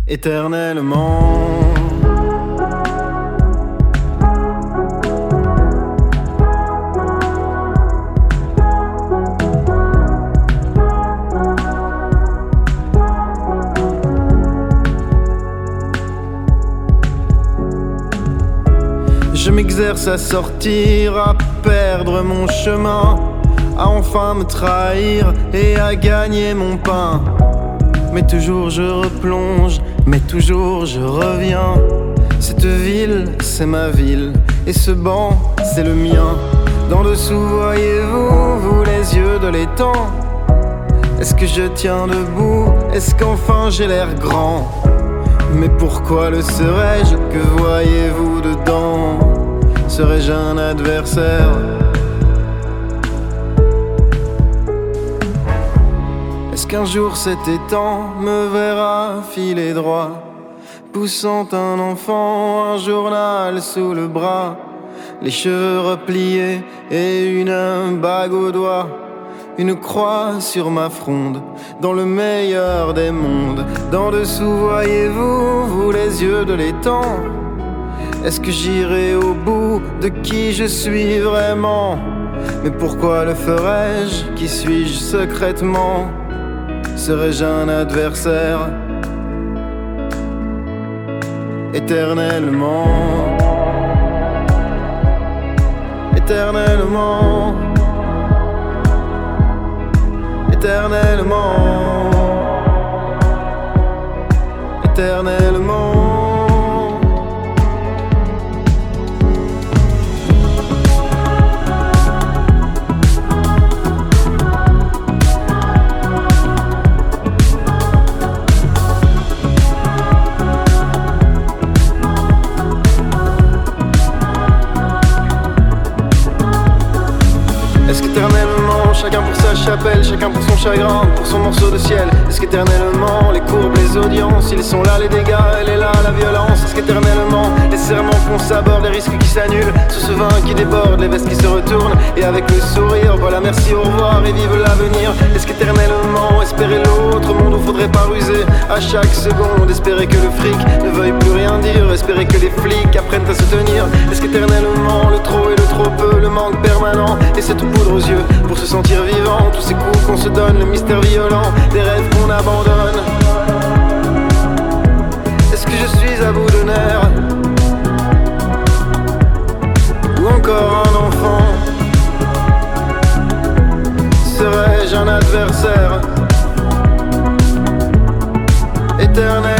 Éternellement à sortir, à perdre mon chemin, à enfin me trahir et à gagner mon pain. Mais toujours je replonge, mais toujours je reviens. Cette ville, c'est ma ville, et ce banc, c'est le mien. Dans le sou, voyez-vous, vous les yeux de l'étang. Est-ce que je tiens debout? Est-ce qu'enfin j'ai l'air grand? Mais pourquoi le serais-je? Que voyez-vous dedans? Serais-je un adversaire Est-ce qu'un jour cet étang me verra filer droit Poussant un enfant, un journal sous le bras Les cheveux repliés et une bague au doigt une croix sur ma fronde, dans le meilleur des mondes. D'en dessous, voyez-vous, vous les yeux de l'étang. Est-ce que j'irai au bout de qui je suis vraiment? Mais pourquoi le ferais-je? Qui suis-je secrètement? Serais-je un adversaire? Éternellement. Éternellement. Éternellement, éternellement. internet chacun pour sa chapelle, chacun pour son chagrin, pour son morceau de ciel. Est-ce qu'éternellement les courbes, les audiences, ils sont là les dégâts, elle est là la violence? Est-ce qu'éternellement les serments qu'on s'aborde, les risques qui s'annulent, sous ce vin qui déborde, les vestes qui se retournent, et avec le sourire, voilà merci, au revoir et vive l'avenir. Est-ce qu'éternellement espérer l'autre monde où faudrait pas ruser à chaque seconde, espérer que le fric ne veuille plus rien dire, espérer que les flics apprennent à se tenir. Est-ce qu'éternellement le trop et le trop peu, le manque permanent et cette poudre aux yeux pour se sentir vivant, tous ces coups qu'on se donne, le mystère violent, des rêves qu'on abandonne. Est-ce que je suis à bout de nerfs Ou encore un enfant? Serais-je un adversaire? Éternel